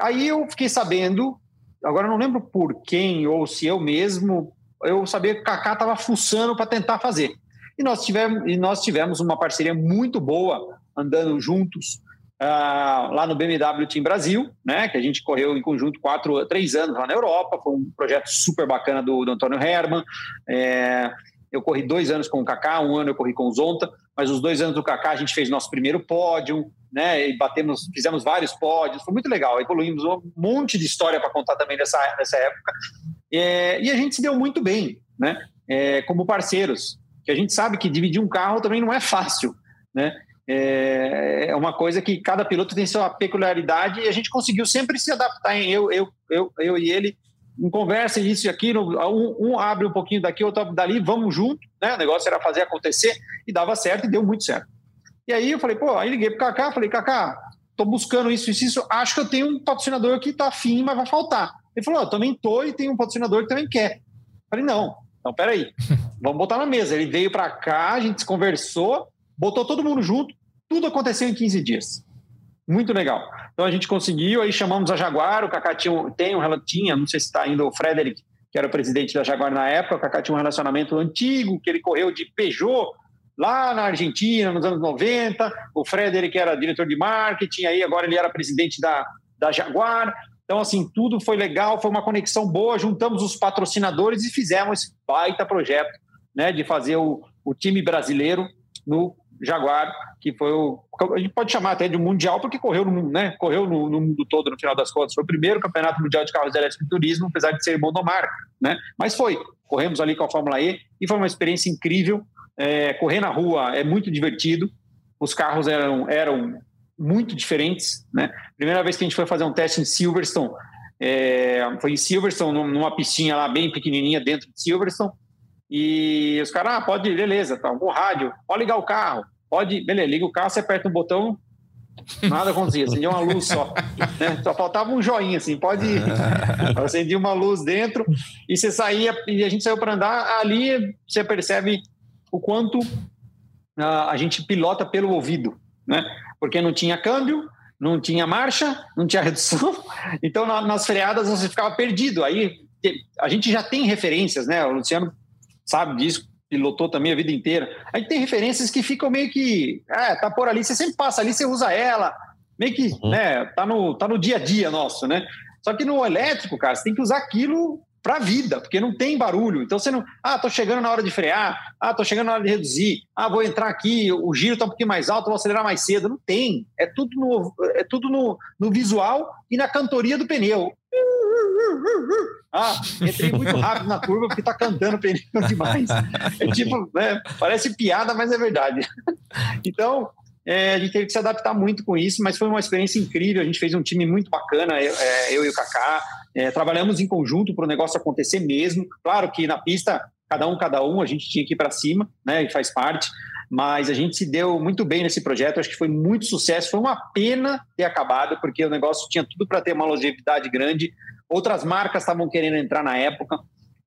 aí eu fiquei sabendo, agora não lembro por quem ou se eu mesmo, eu sabia que o Kaká estava fuçando para tentar fazer. E nós, tivemos, e nós tivemos uma parceria muito boa, andando juntos, uh, lá no BMW Team Brasil, né, que a gente correu em conjunto quatro, três anos lá na Europa, foi um projeto super bacana do, do Antônio Herman. É, eu corri dois anos com o Kaká, um ano eu corri com o Zonta, mas os dois anos do Kaká a gente fez nosso primeiro pódio, né? E batemos, fizemos vários pódios, foi muito legal. Evoluímos um monte de história para contar também nessa, nessa época. É, e a gente se deu muito bem, né? É, como parceiros, que a gente sabe que dividir um carro também não é fácil, né? É, é uma coisa que cada piloto tem sua peculiaridade e a gente conseguiu sempre se adaptar. Em eu, eu, eu, eu e ele em conversa, isso e aquilo, um, um, abre um pouquinho daqui, outro abre dali, vamos junto, né? O negócio era fazer acontecer e dava certo e deu muito certo. E aí eu falei, pô, aí liguei pro Kaká, falei, Kaká, tô buscando isso, isso, isso, acho que eu tenho um patrocinador que tá afim, mas vai faltar. Ele falou, eu também tô e tem um patrocinador que também quer. Eu falei, não, então peraí, vamos botar na mesa. Ele veio para cá, a gente conversou, botou todo mundo junto, tudo aconteceu em 15 dias. Muito legal. Então a gente conseguiu, aí chamamos a Jaguar, o Cacá tinha, tem um tinha, não sei se está ainda o Frederic, que era o presidente da Jaguar na época, o Cacá tinha um relacionamento antigo, que ele correu de Peugeot lá na Argentina, nos anos 90, o Frederic era diretor de marketing, aí agora ele era presidente da, da Jaguar. Então, assim, tudo foi legal, foi uma conexão boa, juntamos os patrocinadores e fizemos esse baita projeto né, de fazer o, o time brasileiro no Jaguar, que foi o. A gente pode chamar até de mundial, porque correu no, né, correu no, no, mundo todo no final das contas. Foi o primeiro campeonato mundial de carros elétricos e turismo, apesar de ser monomarca, né? Mas foi. Corremos ali com a Fórmula E e foi uma experiência incrível. É, correr na rua é muito divertido. Os carros eram, eram muito diferentes, né? Primeira vez que a gente foi fazer um teste em Silverstone, é, foi em Silverstone, numa piscina lá bem pequenininha dentro de Silverstone. E os caras, ah, pode, beleza, tá, com rádio, pode ligar o carro, pode, beleza, liga o carro, você aperta um botão, nada acontecia, acendia uma luz só. Né? Só faltava um joinha, assim, pode. acendia uma luz dentro e você saía, e a gente saiu para andar, ali você percebe o quanto uh, a gente pilota pelo ouvido, né? Porque não tinha câmbio, não tinha marcha, não tinha redução, então nas freadas você ficava perdido. Aí a gente já tem referências, né? O Luciano sabe disso, pilotou também a vida inteira. A gente tem referências que ficam meio que, é, tá por ali, você sempre passa ali, você usa ela, meio que, uhum. né, tá no, tá no dia a dia nosso, né? Só que no elétrico, cara, você tem que usar aquilo para a vida, porque não tem barulho. Então você não, ah, tô chegando na hora de frear, ah, tô chegando na hora de reduzir, ah, vou entrar aqui, o giro tá um pouquinho mais alto, vou acelerar mais cedo. Não tem. É tudo no, é tudo no, no visual e na cantoria do pneu. Ah, entrei muito rápido na curva porque tá cantando pneu demais. É tipo, né, parece piada, mas é verdade. Então, é, a gente teve que se adaptar muito com isso, mas foi uma experiência incrível. A gente fez um time muito bacana, eu, é, eu e o Kaká. É, trabalhamos em conjunto para o negócio acontecer mesmo. Claro que na pista, cada um, cada um, a gente tinha que ir para cima, né? E faz parte. Mas a gente se deu muito bem nesse projeto, acho que foi muito sucesso. Foi uma pena ter acabado, porque o negócio tinha tudo para ter uma longevidade grande. Outras marcas estavam querendo entrar na época,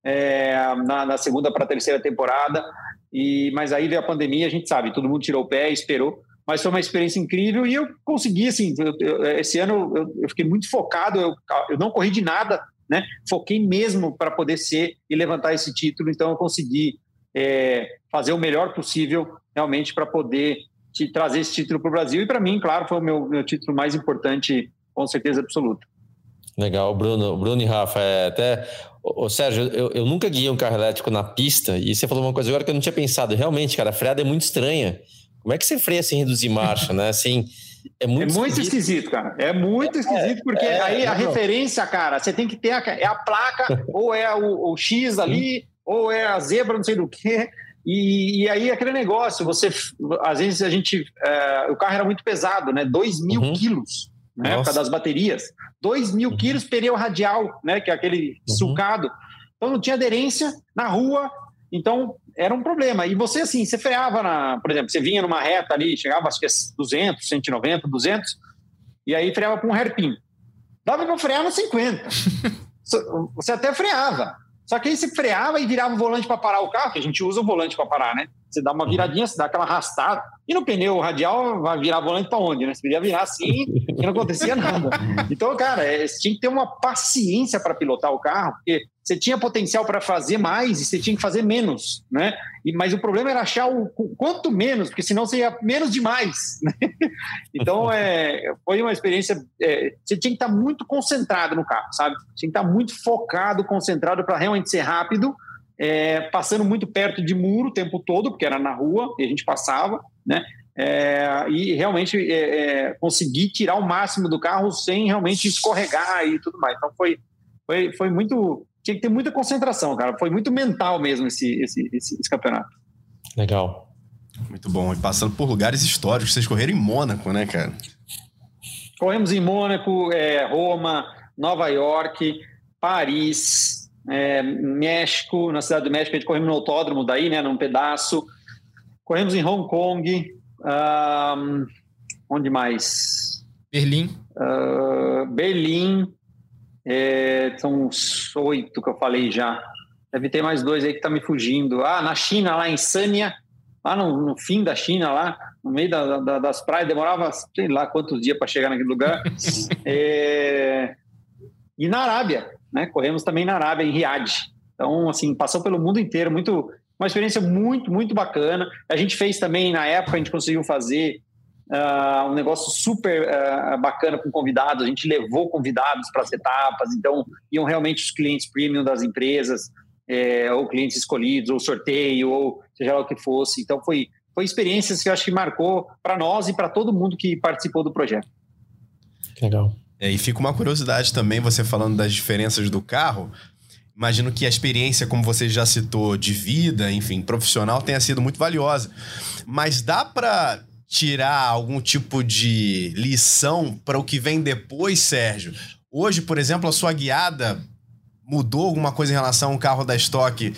é, na, na, segunda para a terceira temporada. E, mas aí veio a pandemia, a gente sabe, todo mundo tirou o pé, esperou. Mas foi uma experiência incrível e eu consegui, assim, eu, eu, esse ano eu, eu, fiquei muito focado, eu, não corri de nada, né? Foquei mesmo para poder ser e levantar esse título, então eu consegui é, fazer o melhor possível realmente para poder te trazer esse título para o Brasil. E para mim, claro, foi o meu, meu título mais importante, com certeza absoluta.
Legal, Bruno, Bruno e Rafa, é até. Ô, Sérgio, eu, eu nunca guiei um carro elétrico na pista e você falou uma coisa agora que eu não tinha pensado. Realmente, cara, a freada é muito estranha. Como é que você freia sem reduzir marcha, né? Assim,
é muito, é muito esquisito. esquisito. cara. É muito é, esquisito, porque é, aí a referência, cara, você tem que ter a, é a placa, ou é o, o X ali, ou é a zebra, não sei do que. E, e, aí aquele negócio, você às vezes a gente. É, o carro era muito pesado, né? 2 mil uhum. quilos na época das baterias. 2 mil uhum. quilos pneu radial, né? Que é aquele uhum. sulcado. Então não tinha aderência na rua. Então era um problema. E você, assim, você freava, na, por exemplo, você vinha numa reta ali, chegava acho que 200, 190, 200, e aí freava com um hairpin. Dava para frear no 50. você até freava. Só que aí você freava e virava o volante para parar o carro, que a gente usa o volante para parar, né? Você dá uma uhum. viradinha, você dá aquela arrastada. E no pneu radial vai virar volante para onde, né? Você podia virar assim e não acontecia nada. Então, cara, é, você tinha que ter uma paciência para pilotar o carro, porque você tinha potencial para fazer mais e você tinha que fazer menos, né? E, mas o problema era achar o quanto menos, porque senão você ia menos demais. Né? Então, é, foi uma experiência. É, você tinha que estar muito concentrado no carro, sabe? Tinha que estar muito focado, concentrado para realmente ser rápido, é, passando muito perto de muro o tempo todo, porque era na rua e a gente passava, né? É, e realmente é, é, conseguir tirar o máximo do carro sem realmente escorregar e tudo mais. Então foi, foi, foi muito tinha que ter muita concentração, cara. Foi muito mental mesmo esse, esse, esse, esse campeonato.
Legal.
Muito bom. E passando por lugares históricos. Vocês correram em Mônaco, né, cara?
Corremos em Mônaco, é, Roma, Nova York, Paris, é, México, na cidade do México, a gente corremos no autódromo daí, né, num pedaço. Corremos em Hong Kong. Um, onde mais?
Berlim.
Uh, Berlim. É, são uns oito que eu falei já. Deve ter mais dois aí que tá me fugindo. Ah, na China, lá em Sânia, lá no, no fim da China, lá no meio da, da, das praias, demorava sei lá quantos dias para chegar naquele lugar. é, e na Arábia, né? Corremos também na Arábia, em Riad. Então, assim, passou pelo mundo inteiro, muito, uma experiência muito, muito bacana. A gente fez também, na época, a gente conseguiu fazer Uh, um negócio super uh, bacana com convidados. A gente levou convidados para as etapas, então iam realmente os clientes premium das empresas, é, ou clientes escolhidos, ou sorteio, ou seja lá o que fosse. Então foi, foi experiências que eu acho que marcou para nós e para todo mundo que participou do projeto.
Legal.
É, e fica uma curiosidade também, você falando das diferenças do carro. Imagino que a experiência, como você já citou, de vida, enfim, profissional, tenha sido muito valiosa. Mas dá para tirar algum tipo de lição para o que vem depois, Sérgio? Hoje, por exemplo, a sua guiada mudou alguma coisa em relação ao carro da Stock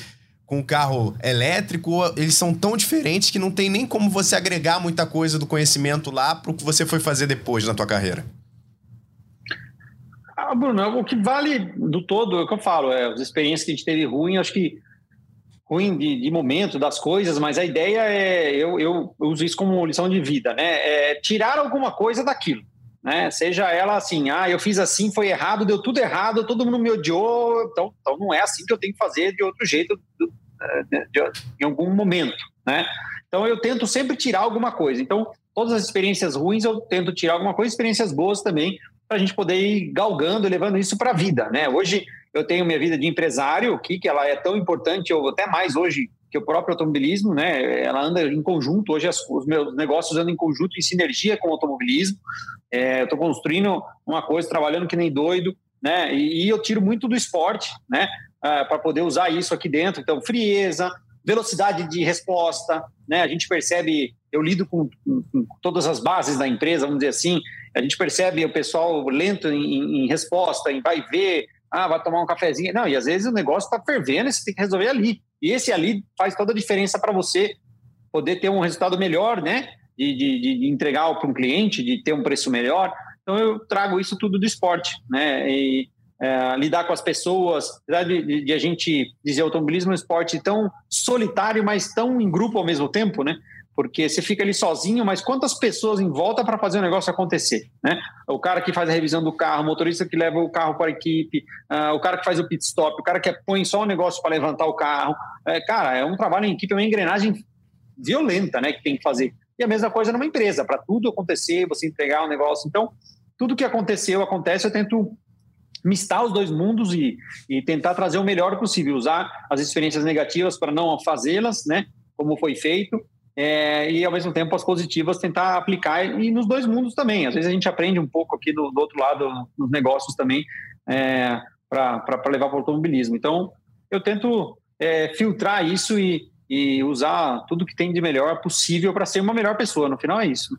com o carro elétrico? Eles são tão diferentes que não tem nem como você agregar muita coisa do conhecimento lá para o que você foi fazer depois na tua carreira?
Ah, Bruno, o que vale do todo, é o que eu falo, é as experiências que a gente teve ruim, acho que ruim de, de, momento das coisas, mas a ideia é, eu, eu uso isso como lição de vida, né? É tirar alguma coisa daquilo, né? Seja ela assim, ah, eu fiz assim, foi errado, deu tudo errado, todo mundo me odiou, então, então não é assim que eu tenho que fazer de outro jeito de, de, de, em algum momento, né? Então eu tento sempre tirar alguma coisa. Então todas as experiências ruins eu tento tirar alguma coisa, experiências boas também, para a gente poder ir galgando, levando isso para a vida, né? Hoje eu tenho minha vida de empresário aqui, que ela é tão importante, ou até mais hoje que o próprio automobilismo, né? Ela anda em conjunto. Hoje as, os meus negócios andam em conjunto, em sinergia com o automobilismo. É, eu estou construindo uma coisa, trabalhando que nem doido, né? E, e eu tiro muito do esporte, né? Ah, para poder usar isso aqui dentro. Então, frieza, velocidade de resposta, né? A gente percebe, eu lido com, com, com, todas as bases da empresa, vamos dizer assim, a gente percebe o pessoal lento em, em resposta, em vai ver, ah, vai tomar um cafezinho. Não, e às vezes o negócio está fervendo e você tem que resolver ali. E esse ali faz toda a diferença para você poder ter um resultado melhor, né? De, de, de entregar para um cliente, de ter um preço melhor. Então eu trago isso tudo do esporte, né? E é, lidar com as pessoas, de, de, de, a gente dizer automobilismo é um esporte tão solitário, mas tão em grupo ao mesmo tempo, né? Porque você fica ali sozinho, mas quantas pessoas em volta para fazer o negócio acontecer, né? O cara que faz a revisão do carro, o motorista que leva o carro para a equipe, uh, o cara que faz o pit stop, o cara que põe só o negócio para levantar o carro. É, cara, é um trabalho em equipe, é uma engrenagem violenta, né, que tem que fazer. E a mesma coisa numa empresa, para tudo acontecer, você entregar o um negócio. Então, tudo que aconteceu, acontece, eu tento mistar os dois mundos e, e tentar trazer o melhor possível, usar as experiências negativas para não fazê-las, né, como foi feito, é, e ao mesmo tempo as positivas tentar aplicar e nos dois mundos também. Às vezes a gente aprende um pouco aqui do, do outro lado nos negócios também é, para levar para o automobilismo. Então eu tento é, filtrar isso e, e usar tudo que tem de melhor possível para ser uma melhor pessoa. No final é isso.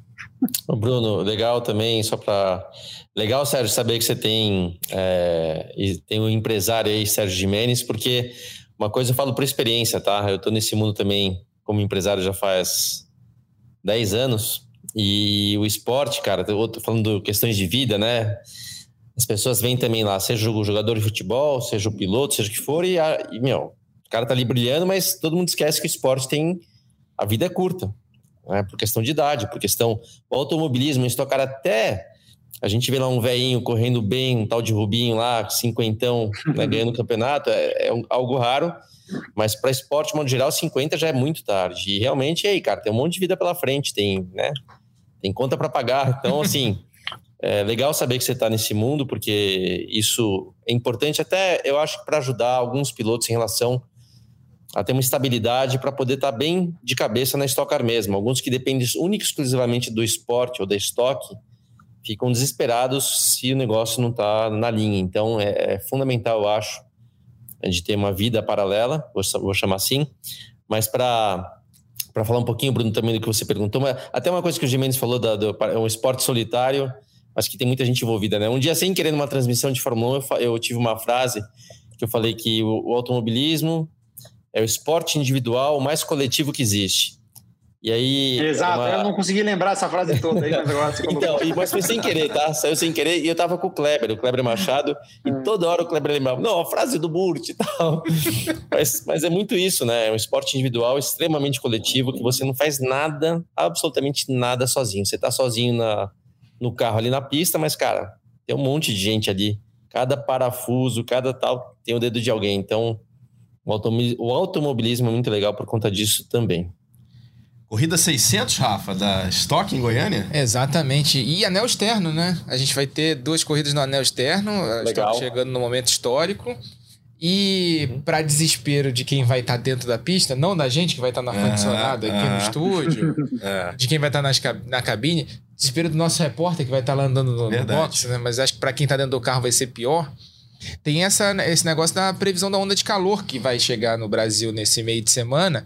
Bruno, legal também, só para. Legal, Sérgio, saber que você tem, é, tem um empresário aí, Sérgio Jimenez, porque uma coisa eu falo por experiência, tá? Eu estou nesse mundo também como empresário já faz 10 anos. E o esporte, cara, eu tô falando de questões de vida, né? as pessoas vêm também lá, seja o jogador de futebol, seja o piloto, seja o que for, e, a, e meu, o cara tá ali brilhando, mas todo mundo esquece que o esporte tem. A vida é curta, né? por questão de idade, por questão. O automobilismo, isso tocar até. A gente vê lá um velhinho correndo bem, um tal de Rubinho lá, cinquentão, né, ganhando o campeonato, é, é algo raro, mas para esporte, de modo geral, 50 já é muito tarde. E realmente, aí, cara, tem um monte de vida pela frente, tem, né? Tem conta para pagar. Então, assim. É legal saber que você está nesse mundo, porque isso é importante até, eu acho, para ajudar alguns pilotos em relação a ter uma estabilidade para poder estar tá bem de cabeça na Stock Car mesmo. Alguns que dependem única e exclusivamente do esporte ou da estoque ficam desesperados se o negócio não está na linha. Então, é, é, fundamental, eu acho, de ter uma vida paralela, vou, chamar assim. Mas para para falar um pouquinho, Bruno, também do que você perguntou, mas até uma coisa que o Gimenez falou, da, do, é um esporte solitário, acho que tem muita gente envolvida, né? Um dia, sem querer, numa transmissão de Fórmula 1, eu, eu tive uma frase que eu falei que o, o, automobilismo é o esporte individual mais coletivo que existe. E aí.
Exato, uma... eu não consegui lembrar essa frase toda aí, mas agora você
Então, mas foi sem querer, tá? Saiu sem querer e eu tava com o Kleber, o Kleber Machado, e hum. toda hora o Kleber lembrava, não, a frase do Burt e tal. mas, mas é muito isso, né? É um esporte individual extremamente coletivo que você não faz nada, absolutamente nada sozinho. Você tá sozinho na, no carro ali na pista, mas, cara, tem um monte de gente ali. Cada parafuso, cada tal, tem o dedo de alguém. Então, o automobilismo é muito legal por conta disso também.
Corrida 600, Rafa, da Stock em Goiânia?
Exatamente. E anel externo, né? A gente vai ter duas corridas no anel externo. Estamos chegando no momento histórico. E uhum. para desespero de quem vai estar tá dentro da pista, não da gente que vai estar tá na ar-condicionado aqui no estúdio, é. de quem vai estar tá na cabine, desespero do nosso repórter que vai estar lá andando no, no box, né? Mas acho que para quem está dentro do carro vai ser pior. Tem essa, esse negócio da previsão da onda de calor que vai chegar no Brasil nesse meio de semana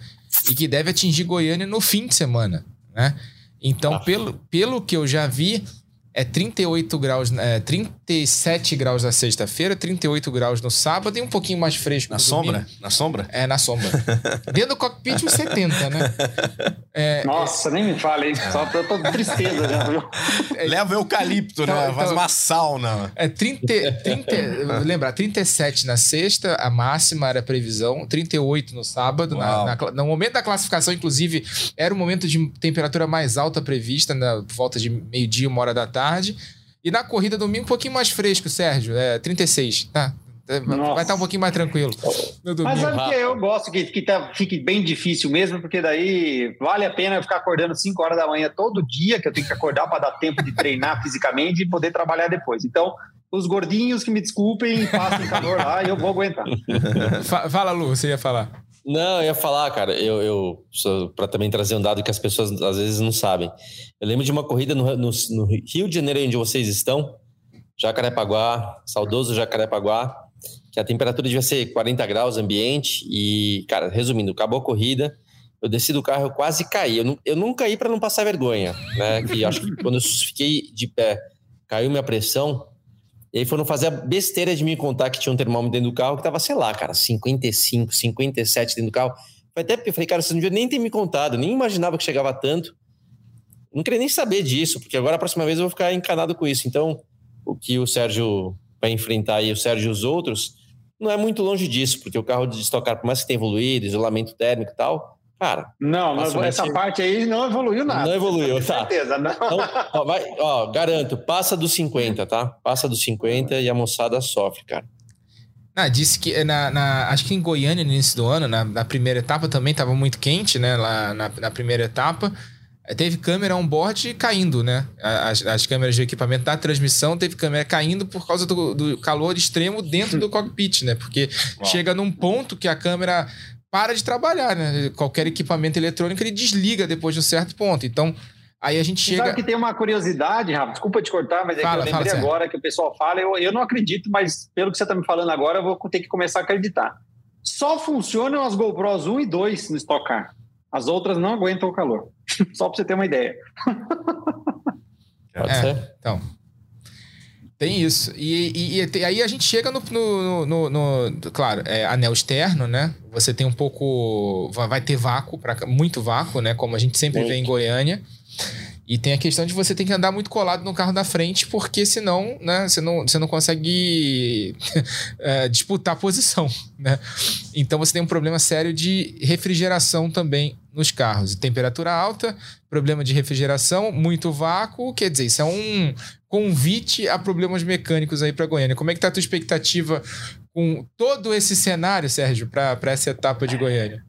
e que deve atingir Goiânia no fim de semana, né? Então, ah. pelo, pelo que eu já vi, é 38 graus, é, 37 graus na sexta-feira, 38 graus no sábado e um pouquinho mais fresco.
Na sombra? Domingo. Na sombra?
É, na sombra. Dentro do cockpit, uns 70, né?
É, Nossa, é... nem me fale, hein? Só tô, tô tristeza já, viu?
É, Leva eucalipto, então, né? Então, Faz uma sauna.
É 30, 30, lembrar, 37 na sexta, a máxima era a previsão, 38 no sábado. Na, na, no momento da classificação, inclusive, era o momento de temperatura mais alta prevista, na volta de meio-dia, uma hora da tarde. E na corrida domingo, um pouquinho mais fresco, Sérgio. É 36, tá? É, Nossa. Vai estar um pouquinho mais tranquilo.
Mas sabe que eu gosto que, que tá, fique bem difícil mesmo, porque daí vale a pena eu ficar acordando 5 horas da manhã todo dia, que eu tenho que acordar para dar tempo de treinar fisicamente e poder trabalhar depois. Então, os gordinhos que me desculpem, passem calor lá e eu vou aguentar.
Fala, Lu, você ia falar.
Não, eu ia falar, cara, eu, eu para também trazer um dado que as pessoas às vezes não sabem. Eu lembro de uma corrida no, no, no Rio de Janeiro, onde vocês estão, Jacarepaguá, saudoso Jacarepaguá, que a temperatura devia ser 40 graus ambiente e, cara, resumindo, acabou a corrida, eu desci do carro, eu quase caí. Eu não, eu caí para não passar vergonha, né? Que acho que quando eu fiquei de pé, caiu minha pressão, e aí foram fazer a besteira de me contar que tinha um termômetro dentro do carro que tava, sei lá, cara, 55, 57 dentro do carro. Foi até eu falei, cara, você não devia nem ter me contado, nem imaginava que chegava tanto. Não queria nem saber disso, porque agora a próxima vez eu vou ficar encanado com isso. Então, o que o Sérgio vai enfrentar aí, o Sérgio e os outros, não é muito longe disso, porque o carro de estocar, por mais que tenha evoluído, isolamento térmico e tal, Cara.
Não, mas essa parte aí não evoluiu nada.
Não evoluiu, tá. certeza, não. Então, ó, vai, ó, garanto, passa dos 50, tá? Passa dos 50 e a moçada sofre, cara.
Ah, disse que na, na, acho que em Goiânia, no início do ano, na, na primeira etapa também estava muito quente, né? Lá na, na primeira etapa. Teve câmera on-board caindo, né? As, as, câmeras de equipamento da transmissão teve câmera caindo por causa do, do calor extremo dentro do cockpit, né? Porque Uau. chega num ponto que a câmera para de trabalhar, né? Qualquer equipamento eletrônico ele desliga depois de um certo ponto. Então, aí a gente chega.
Sabe que tem uma curiosidade, Rafa? Desculpa te cortar, mas é fala, que eu lembrei agora que o pessoal fala. Eu, eu não acredito, mas pelo que você está me falando agora, eu vou ter que começar a acreditar. Só funcionam as GoPros 1 e 2 no Stock Car. As outras não aguentam o calor. Só para você ter uma ideia.
Pode é, ser? Então, tem isso. E, e, e, aí a gente chega no. no, no, no claro, é anel externo, né? Você tem um pouco. Vai ter vácuo, pra, muito vácuo, né? Como a gente sempre muito. vê em Goiânia. E tem a questão de você ter que andar muito colado no carro da frente, porque senão né, você, não, você não consegue é, disputar a posição. Né? Então você tem um problema sério de refrigeração também nos carros. Temperatura alta, problema de refrigeração, muito vácuo, quer dizer, isso é um convite a problemas mecânicos aí para Goiânia. Como é que está a tua expectativa com todo esse cenário, Sérgio, para essa etapa de Goiânia?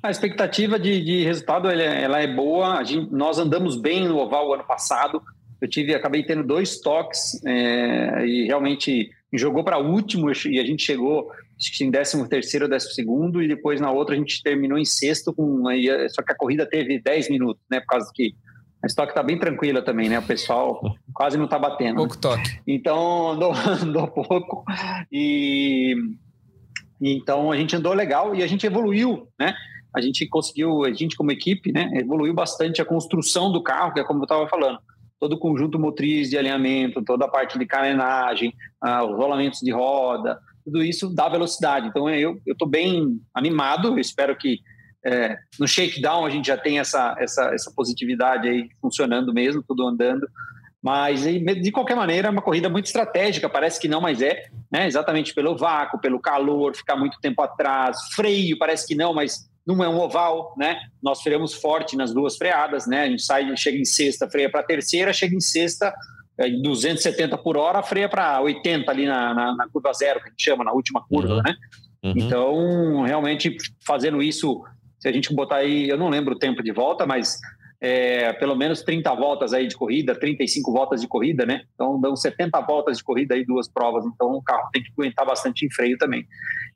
A expectativa de, de resultado ela, ela, é boa. Gente, nós andamos bem no oval ano passado. Eu tive, acabei tendo dois toques é, e realmente jogou para último e a gente chegou em 13 terceiro ou 12 segundo e depois na outra a gente terminou em sexto com só que a corrida teve 10 minutos, né? Por causa que a estoque está bem tranquila também, né? O pessoal quase não está batendo.
Pouco
né?
toque.
Então andou, andou pouco e então a gente andou legal e a gente evoluiu, né? a gente conseguiu, a gente como equipe, né, evoluiu bastante a construção do carro, que é como eu estava falando, todo o conjunto motriz de alinhamento, toda a parte de carenagem, ah, os rolamentos de roda, tudo isso dá velocidade. Então eu estou bem animado, eu espero que é, no shakedown a gente já tem essa, essa, essa positividade aí funcionando mesmo, tudo andando. Mas, de qualquer maneira, é uma corrida muito estratégica, parece que não, mas é, né? exatamente pelo vácuo, pelo calor, ficar muito tempo atrás, freio, parece que não, mas não é um oval, né? Nós freamos forte nas duas freadas, né? A gente sai, chega em sexta, freia para terceira, chega em sexta, 270 é, por hora, freia para 80 ali na, na, na, curva zero, que a gente chama, na última curva, uhum. né? Uhum. Então, realmente, fazendo isso, se a gente botar aí, eu não lembro o tempo de volta, mas é, pelo menos 30 voltas aí de corrida, 35 voltas de corrida, né? Então dão 70 voltas de corrida aí, duas provas. Então o carro tem que aguentar bastante em freio também.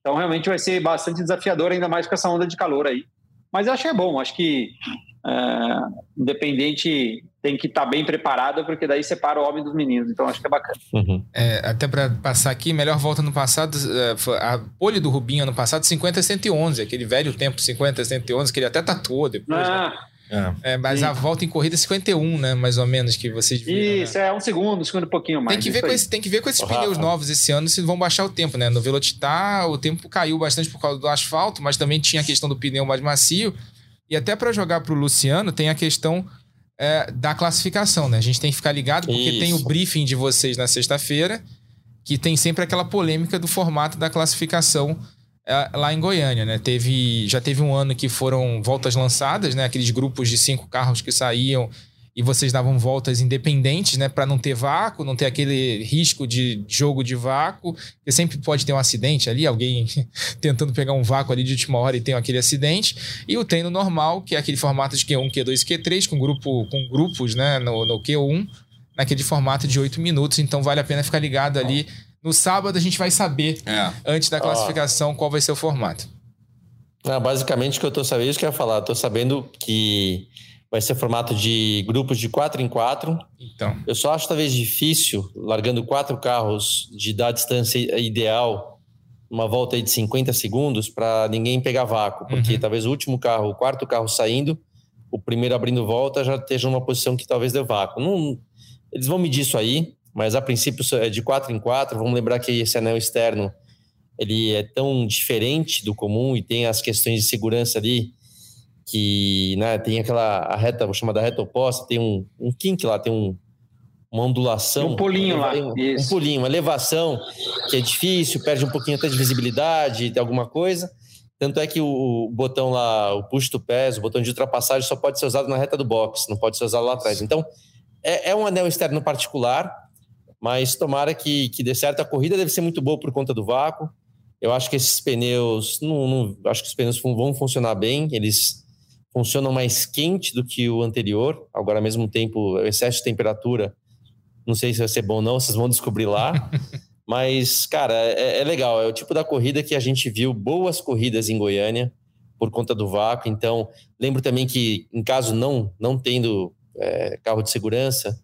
Então realmente vai ser bastante desafiador, ainda mais com essa onda de calor aí. Mas acho que é bom, acho que é, independente tem que estar tá bem preparado, porque daí separa o homem dos meninos. Então acho que é bacana.
Uhum. É, até para passar aqui, melhor volta no passado, é, a pole do Rubinho ano passado, 50 111, aquele velho tempo 50 111, que ele até tatuou depois. Né? Ah. Né? É. é mas Sim. a volta em corrida é 51, né? Mais ou menos, que vocês viram.
Né? Isso, né? é um segundo, um segundo pouquinho mais.
Tem que, ver com esse, tem que ver com esses pneus novos esse ano se vão baixar o tempo, né? No Velocitar, o tempo caiu bastante por causa do asfalto, mas também tinha a questão do pneu mais macio. E até para jogar para o Luciano, tem a questão é, da classificação, né? A gente tem que ficar ligado, porque Isso. tem o briefing de vocês na sexta-feira, que tem sempre aquela polêmica do formato da classificação é, lá em Goiânia, né? Teve, já teve um ano que foram voltas lançadas, né? Aqueles grupos de cinco carros que saíam e vocês davam voltas independentes, né? Para não ter vácuo, não ter aquele risco de jogo de vácuo, porque sempre pode ter um acidente ali, alguém tentando pegar um vácuo ali de última hora e tem aquele acidente. E o treino normal, que é aquele formato de Q1, Q2 e Q3, com, grupo, com grupos, né? No, no Q1, naquele formato de oito minutos. Então vale a pena ficar ligado ali no sábado a gente vai saber, é. antes da classificação, qual vai ser o formato.
Não, basicamente, o que eu tô sabendo, isso que eu ia falar, eu tô sabendo que vai ser formato de grupos de 4 em 4.
Então.
Eu só acho talvez difícil, largando quatro carros, de dar a distância ideal, uma volta aí de 50 segundos, para ninguém pegar vácuo, porque uhum. talvez o último carro, o quarto carro saindo, o primeiro abrindo volta já esteja numa posição que talvez dê vácuo. Não, eles vão medir isso aí, mas a princípio é de 4 em 4. Vamos lembrar que esse anel externo ele é tão diferente do comum e tem as questões de segurança ali que né, tem aquela a reta chamada reta oposta, tem um, um kink lá, tem um, uma ondulação.
Um pulinho lá.
Um, um pulinho, uma elevação que é difícil, perde um pouquinho até de visibilidade, tem alguma coisa. Tanto é que o botão lá, o push to pass, o botão de ultrapassagem, só pode ser usado na reta do box, não pode ser usado lá atrás. Então, é, é um anel externo particular, mas tomara que, que dê certo. A corrida deve ser muito boa por conta do vácuo. Eu acho que esses pneus, não, não, acho que os pneus vão funcionar bem. Eles funcionam mais quente do que o anterior. Agora, ao mesmo tempo, o excesso de temperatura, não sei se vai ser bom ou não, vocês vão descobrir lá. Mas, cara, é, é, legal. É o tipo da corrida que a gente viu boas corridas em Goiânia por conta do vácuo. Então, lembro também que, em caso não, não tendo é, carro de segurança,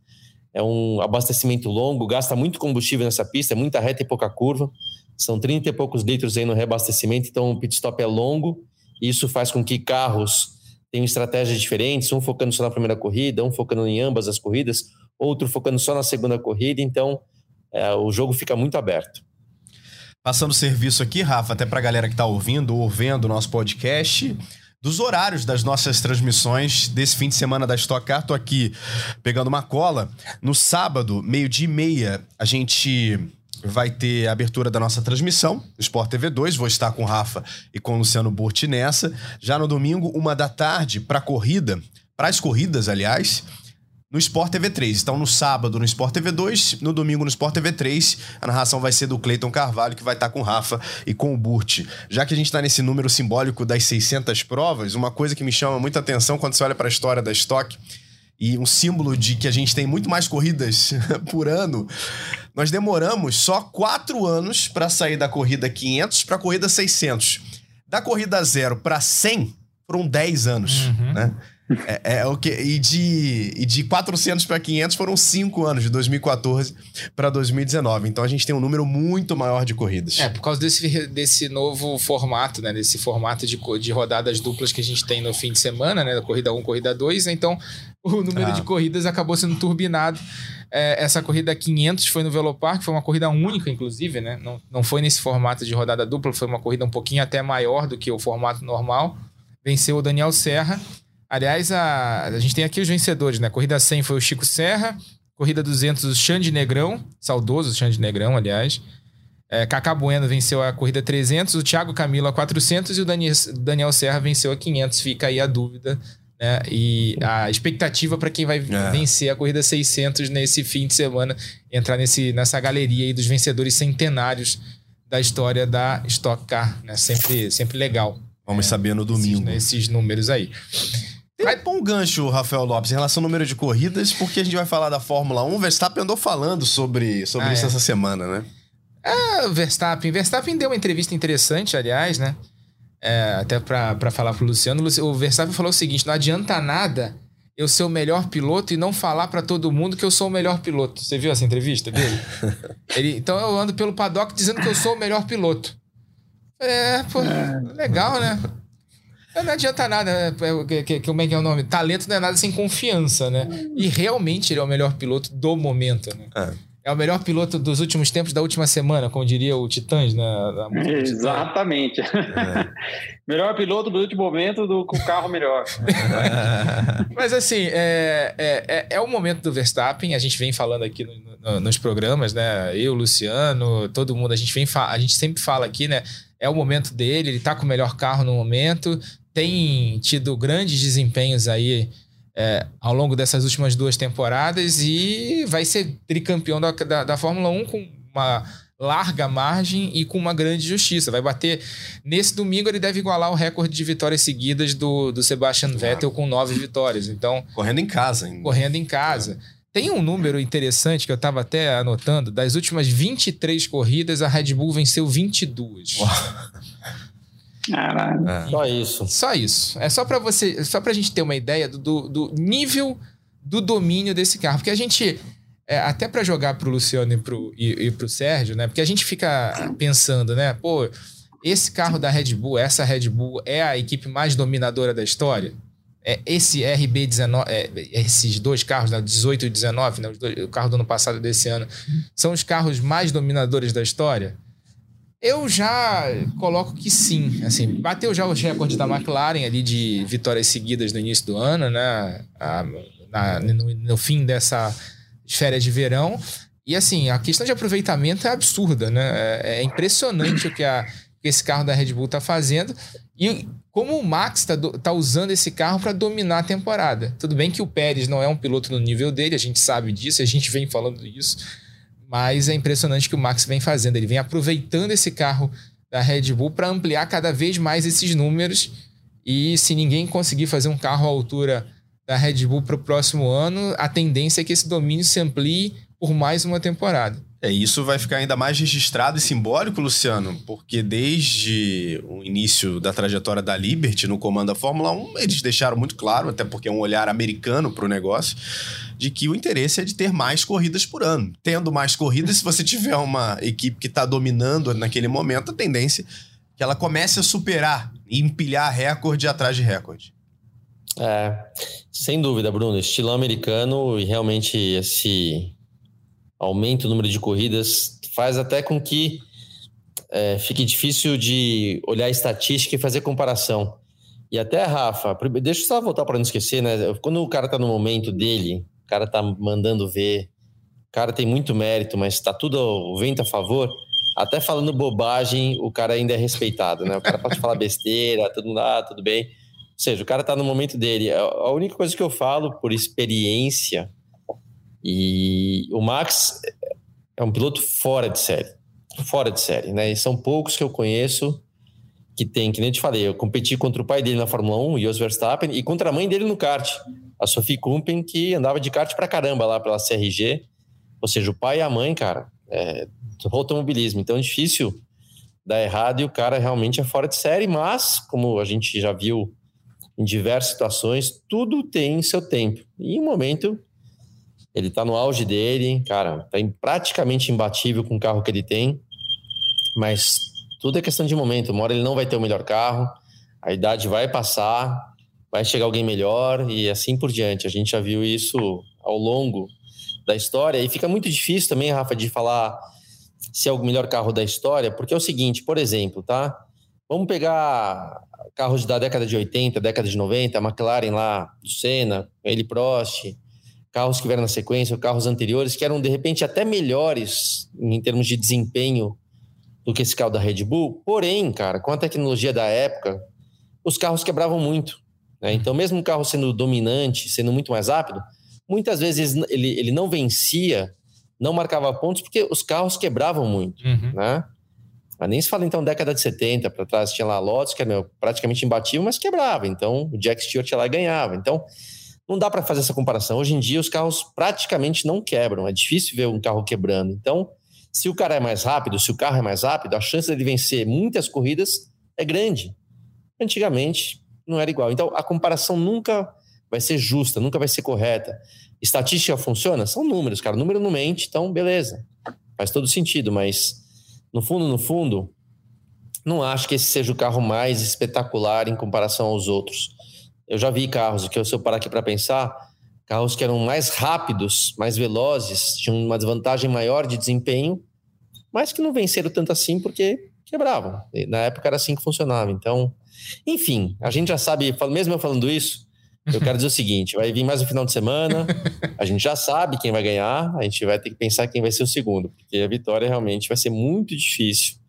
é um abastecimento longo, gasta muito combustível nessa pista, é muita reta e pouca curva. São 30 e poucos litros aí no reabastecimento, então o pit stop é longo. E isso faz com que carros tenham estratégias diferentes, um focando só na primeira corrida, um focando em ambas as corridas, outro focando só na segunda corrida. Então é, o jogo fica muito aberto.
Passando serviço aqui, Rafa, até para a galera que está ouvindo ou vendo o nosso podcast. dos horários das nossas transmissões desse fim de semana da Stock Car. Tô aqui pegando uma cola. No sábado, meio-dia e meia, a gente vai ter a abertura da nossa transmissão Sport TV 2. Vou estar com o Rafa e com o Luciano Burti nessa. Já no domingo, uma da tarde, para corrida, para as corridas, aliás no Sport TV 3. Então, no sábado no Sport TV 2, no domingo no Sport TV 3, a narração vai ser do Cleiton Carvalho, que vai estar com o Rafa e com o Burt. Já que a gente está nesse número simbólico das 600 provas, uma coisa que me chama muita atenção quando você olha para a história da Stock e um símbolo de que a gente tem muito mais corridas por ano, nós demoramos só quatro anos para sair da corrida 500 para a corrida 600. Da corrida 0 para 100 foram 10 anos, uhum. né? É, é, o que e de e de 400 para 500 foram 5 anos, de 2014 para 2019. Então a gente tem um número muito maior de corridas.
É, por causa desse, desse novo formato, né? Desse formato de, de rodadas duplas que a gente tem no fim de semana, né? Corrida 1, corrida 2. Então o número ah. de corridas acabou sendo turbinado. É, essa corrida 500 foi no Velopark, foi uma corrida única, inclusive, né? Não, não foi nesse formato de rodada dupla, foi uma corrida um pouquinho até maior do que o formato normal. Venceu o Daniel Serra. Aliás, a, a gente tem aqui os vencedores, né? Corrida 100 foi o Chico Serra, corrida 200 o Xande Negrão, saudoso Xande Negrão, aliás. É, Cacá Bueno venceu a corrida 300, o Thiago Camilo a 400 e o Daniel, Daniel Serra venceu a 500. Fica aí a dúvida, né? E a expectativa para quem vai é. vencer a corrida 600 nesse fim de semana, entrar nesse, nessa galeria aí dos vencedores centenários da história da Stock Car, né? Sempre, sempre legal.
Vamos é, saber no domingo.
Esses, esses números aí.
Vai pôr um gancho, Rafael Lopes, em relação ao número de corridas, porque a gente vai falar da Fórmula 1. Verstappen andou falando sobre, sobre ah, isso é. essa semana, né?
É, o Verstappen. Verstappen deu uma entrevista interessante, aliás, né? É, até para falar pro Luciano. O Verstappen falou o seguinte: não adianta nada eu ser o melhor piloto e não falar para todo mundo que eu sou o melhor piloto. Você viu essa entrevista dele? Ele, então eu ando pelo paddock dizendo que eu sou o melhor piloto. É, pô, é. legal, né? Não adianta nada, né? que, que, como é que é o nome? Talento não é nada sem confiança, né? E realmente ele é o melhor piloto do momento, né? É. É o melhor piloto dos últimos tempos, da última semana, como diria o Titãs, né?
Exatamente. É. melhor piloto do último momento do, com o carro melhor.
Mas assim, é, é, é, é, o momento do Verstappen, a gente vem falando aqui no, no, nos programas, né? Eu, Luciano, todo mundo, a gente, vem a gente sempre fala aqui, né? É o momento dele, ele tá com o melhor carro no momento, tem tido grandes desempenhos aí é, ao longo dessas últimas duas temporadas e vai ser tricampeão da, da, da, Fórmula 1 com uma larga margem e com uma grande justiça. Vai bater. Nesse domingo, ele deve igualar o recorde de vitórias seguidas do, do Sebastian Vettel com nove vitórias. Então.
Correndo em casa, ainda.
Correndo em casa. É. Tem um número interessante que eu estava até anotando. Das últimas 23 corridas, a Red Bull venceu 22. Uau.
Caralho. É. Só isso.
Só isso. É só para você, só pra gente ter uma ideia do, do nível do domínio desse carro. Porque a gente, é, até para jogar pro Luciano e pro, e, e pro Sérgio, né? Porque a gente fica pensando, né? Pô, esse carro da Red Bull, essa Red Bull é a equipe mais dominadora da história? É, esse RB19, é, esses dois carros, né, 18 e 19, né, dois, o carro do ano passado e desse ano, são os carros mais dominadores da história? Eu já coloco que sim. Assim, bateu já o recorde da McLaren ali de vitórias seguidas no início do ano, né? A, na, no, no, fim dessa férias de verão. E assim, a questão de aproveitamento é absurda, né? É, é impressionante o que, a, que esse carro da Red Bull está fazendo. E como o Max está tá usando esse carro para dominar a temporada. Tudo bem que o Pérez não é um piloto no nível dele, a gente sabe disso, a gente vem falando isso. Mas é impressionante que o Max vem fazendo. Ele vem aproveitando esse carro da Red Bull para ampliar cada vez mais esses números. E se ninguém conseguir fazer um carro à altura da Red Bull para o próximo ano, a tendência é que esse domínio se amplie por mais uma temporada.
É, isso vai ficar ainda mais registrado e simbólico, Luciano, porque desde o início da trajetória da Liberty no comando da Fórmula 1, eles deixaram muito claro, até porque é um olhar americano para o negócio, de que o interesse é de ter mais corridas por ano. Tendo mais corridas, se você tiver uma equipe que está dominando naquele momento, a tendência é que ela comece a superar e empilhar recorde atrás de recorde.
É, sem dúvida, Bruno. Estilão americano e realmente esse aumenta o número de corridas, faz até com que é, fique difícil de olhar a estatística e fazer comparação. E até, Rafa, deixa eu só voltar para não esquecer, né? Quando o cara tá no momento dele, o cara tá mandando ver, o cara tem muito mérito, mas tá tudo o vento a favor. Até falando bobagem, o cara ainda é respeitado, né? O cara pode falar besteira, tudo ah, tudo bem. Ou seja, o cara tá no momento dele. A única coisa que eu falo por experiência e o Max é um piloto fora de série. Fora de série, né? E são poucos que eu conheço que tem, que nem te falei, eu competi contra o pai dele na Fórmula 1, Jos Verstappen, e contra a mãe dele no kart, a Sophie Kumpen, que andava de kart pra caramba lá pela CRG. Ou seja, o pai e a mãe, cara, é, automobilismo. Então é difícil dar errado e o cara realmente é fora de série, mas, como a gente já viu em diversas situações, tudo tem seu tempo. E em um momento, ele tá no auge dele, cara, tá praticamente imbatível com o carro que ele tem, mas tudo é questão de momento. Uma hora ele não vai ter o melhor carro, a idade vai passar, vai chegar alguém melhor e assim por diante. A gente já viu isso ao longo da história e fica muito difícil também, Rafa, de falar se é o melhor carro da história, porque é o seguinte, por exemplo, tá? Vamos pegar carros da década de 80, década de 90, a McLaren lá, do Senna, ele Prost, carros que vieram na sequência, carros anteriores que eram de repente até melhores em termos de desempenho do que esse carro da Red Bull. Porém, cara, com a tecnologia da época, os carros quebravam muito. Né? Então, mesmo o carro sendo dominante, sendo muito mais rápido, muitas vezes ele, ele não vencia, não marcava pontos, porque os carros quebravam muito. Uhum. Né? Mas nem se fala então década de 70 para trás, tinha lá Lotus, que era praticamente imbatível, mas quebrava. Então, o Jack Stewart ia lá e ganhava. Então, não dá para fazer essa comparação. Hoje em dia, os carros praticamente não quebram. É difícil ver um carro quebrando. Então, se o cara é mais rápido, se o carro é mais rápido, a chance dele vencer muitas corridas é grande. Antigamente não era igual. Então a comparação nunca vai ser justa, nunca vai ser correta. Estatística funciona? São números, cara. O número não mente, então beleza. Faz todo sentido, mas no fundo, no fundo, não acho que esse seja o carro mais espetacular em comparação aos outros. Eu já vi carros, que se eu parar aqui para pensar, carros que eram mais rápidos, mais velozes, tinham uma desvantagem maior de desempenho, mas que não venceram tanto assim porque quebravam. E na época era assim que funcionava. Então, enfim, a gente já sabe, mesmo eu falando isso, eu quero dizer o seguinte: vai vir mais um final de semana, a gente já sabe quem vai ganhar, a gente vai ter que pensar quem vai ser o segundo, porque a vitória realmente vai ser muito difícil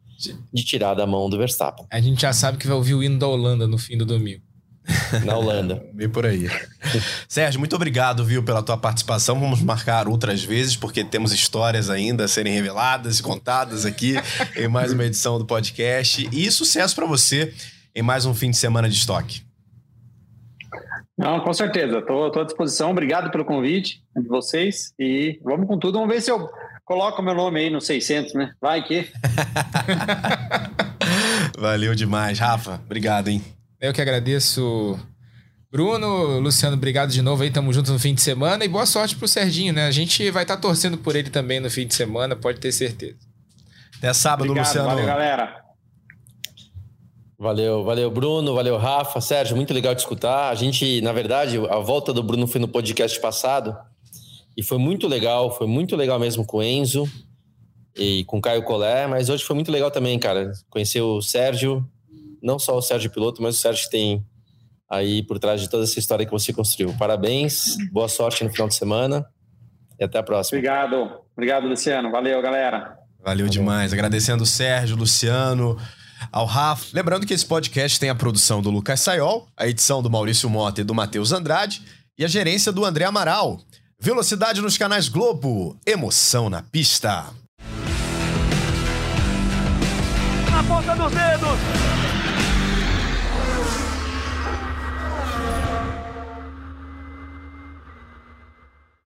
de tirar da mão do Verstappen.
A gente já sabe que vai ouvir o hino da Holanda no fim do domingo.
Na Holanda.
Bem por aí. Sérgio, muito obrigado, viu, pela tua participação. Vamos marcar outras vezes, porque temos histórias ainda a serem reveladas e contadas aqui em mais uma edição do podcast. E sucesso para você em mais um fim de semana de estoque.
Não, com certeza. Estou à disposição. Obrigado pelo convite de vocês. E vamos com tudo. Vamos ver se eu coloco meu nome aí no 600, né? Vai que.
Valeu demais. Rafa, obrigado, hein?
Eu que agradeço. Bruno, Luciano, obrigado de novo aí. Tamo junto no fim de semana e boa sorte pro Serginho, né? A gente vai estar tá torcendo por ele também no fim de semana, pode ter certeza.
Até sábado, obrigado, Luciano.
Valeu, galera.
Valeu, valeu, Bruno, valeu, Rafa, Sérgio, muito legal de escutar. A gente, na verdade, a volta do Bruno foi no podcast passado e foi muito legal, foi muito legal mesmo com o Enzo e com o Caio Collet, mas hoje foi muito legal também, cara. Conhecer o Sérgio, não só o Sérgio Piloto, mas o Sérgio que tem aí por trás de toda essa história que você construiu. Parabéns, boa sorte no final de semana e até a próxima.
Obrigado, obrigado, Luciano. Valeu, galera.
Valeu demais. Agradecendo o Sérgio, Luciano, ao Rafa. Lembrando que esse podcast tem a produção do Lucas Sayol, a edição do Maurício Mota e do Matheus Andrade e a gerência do André Amaral. Velocidade nos canais Globo, emoção na pista.
Na ponta dos dedos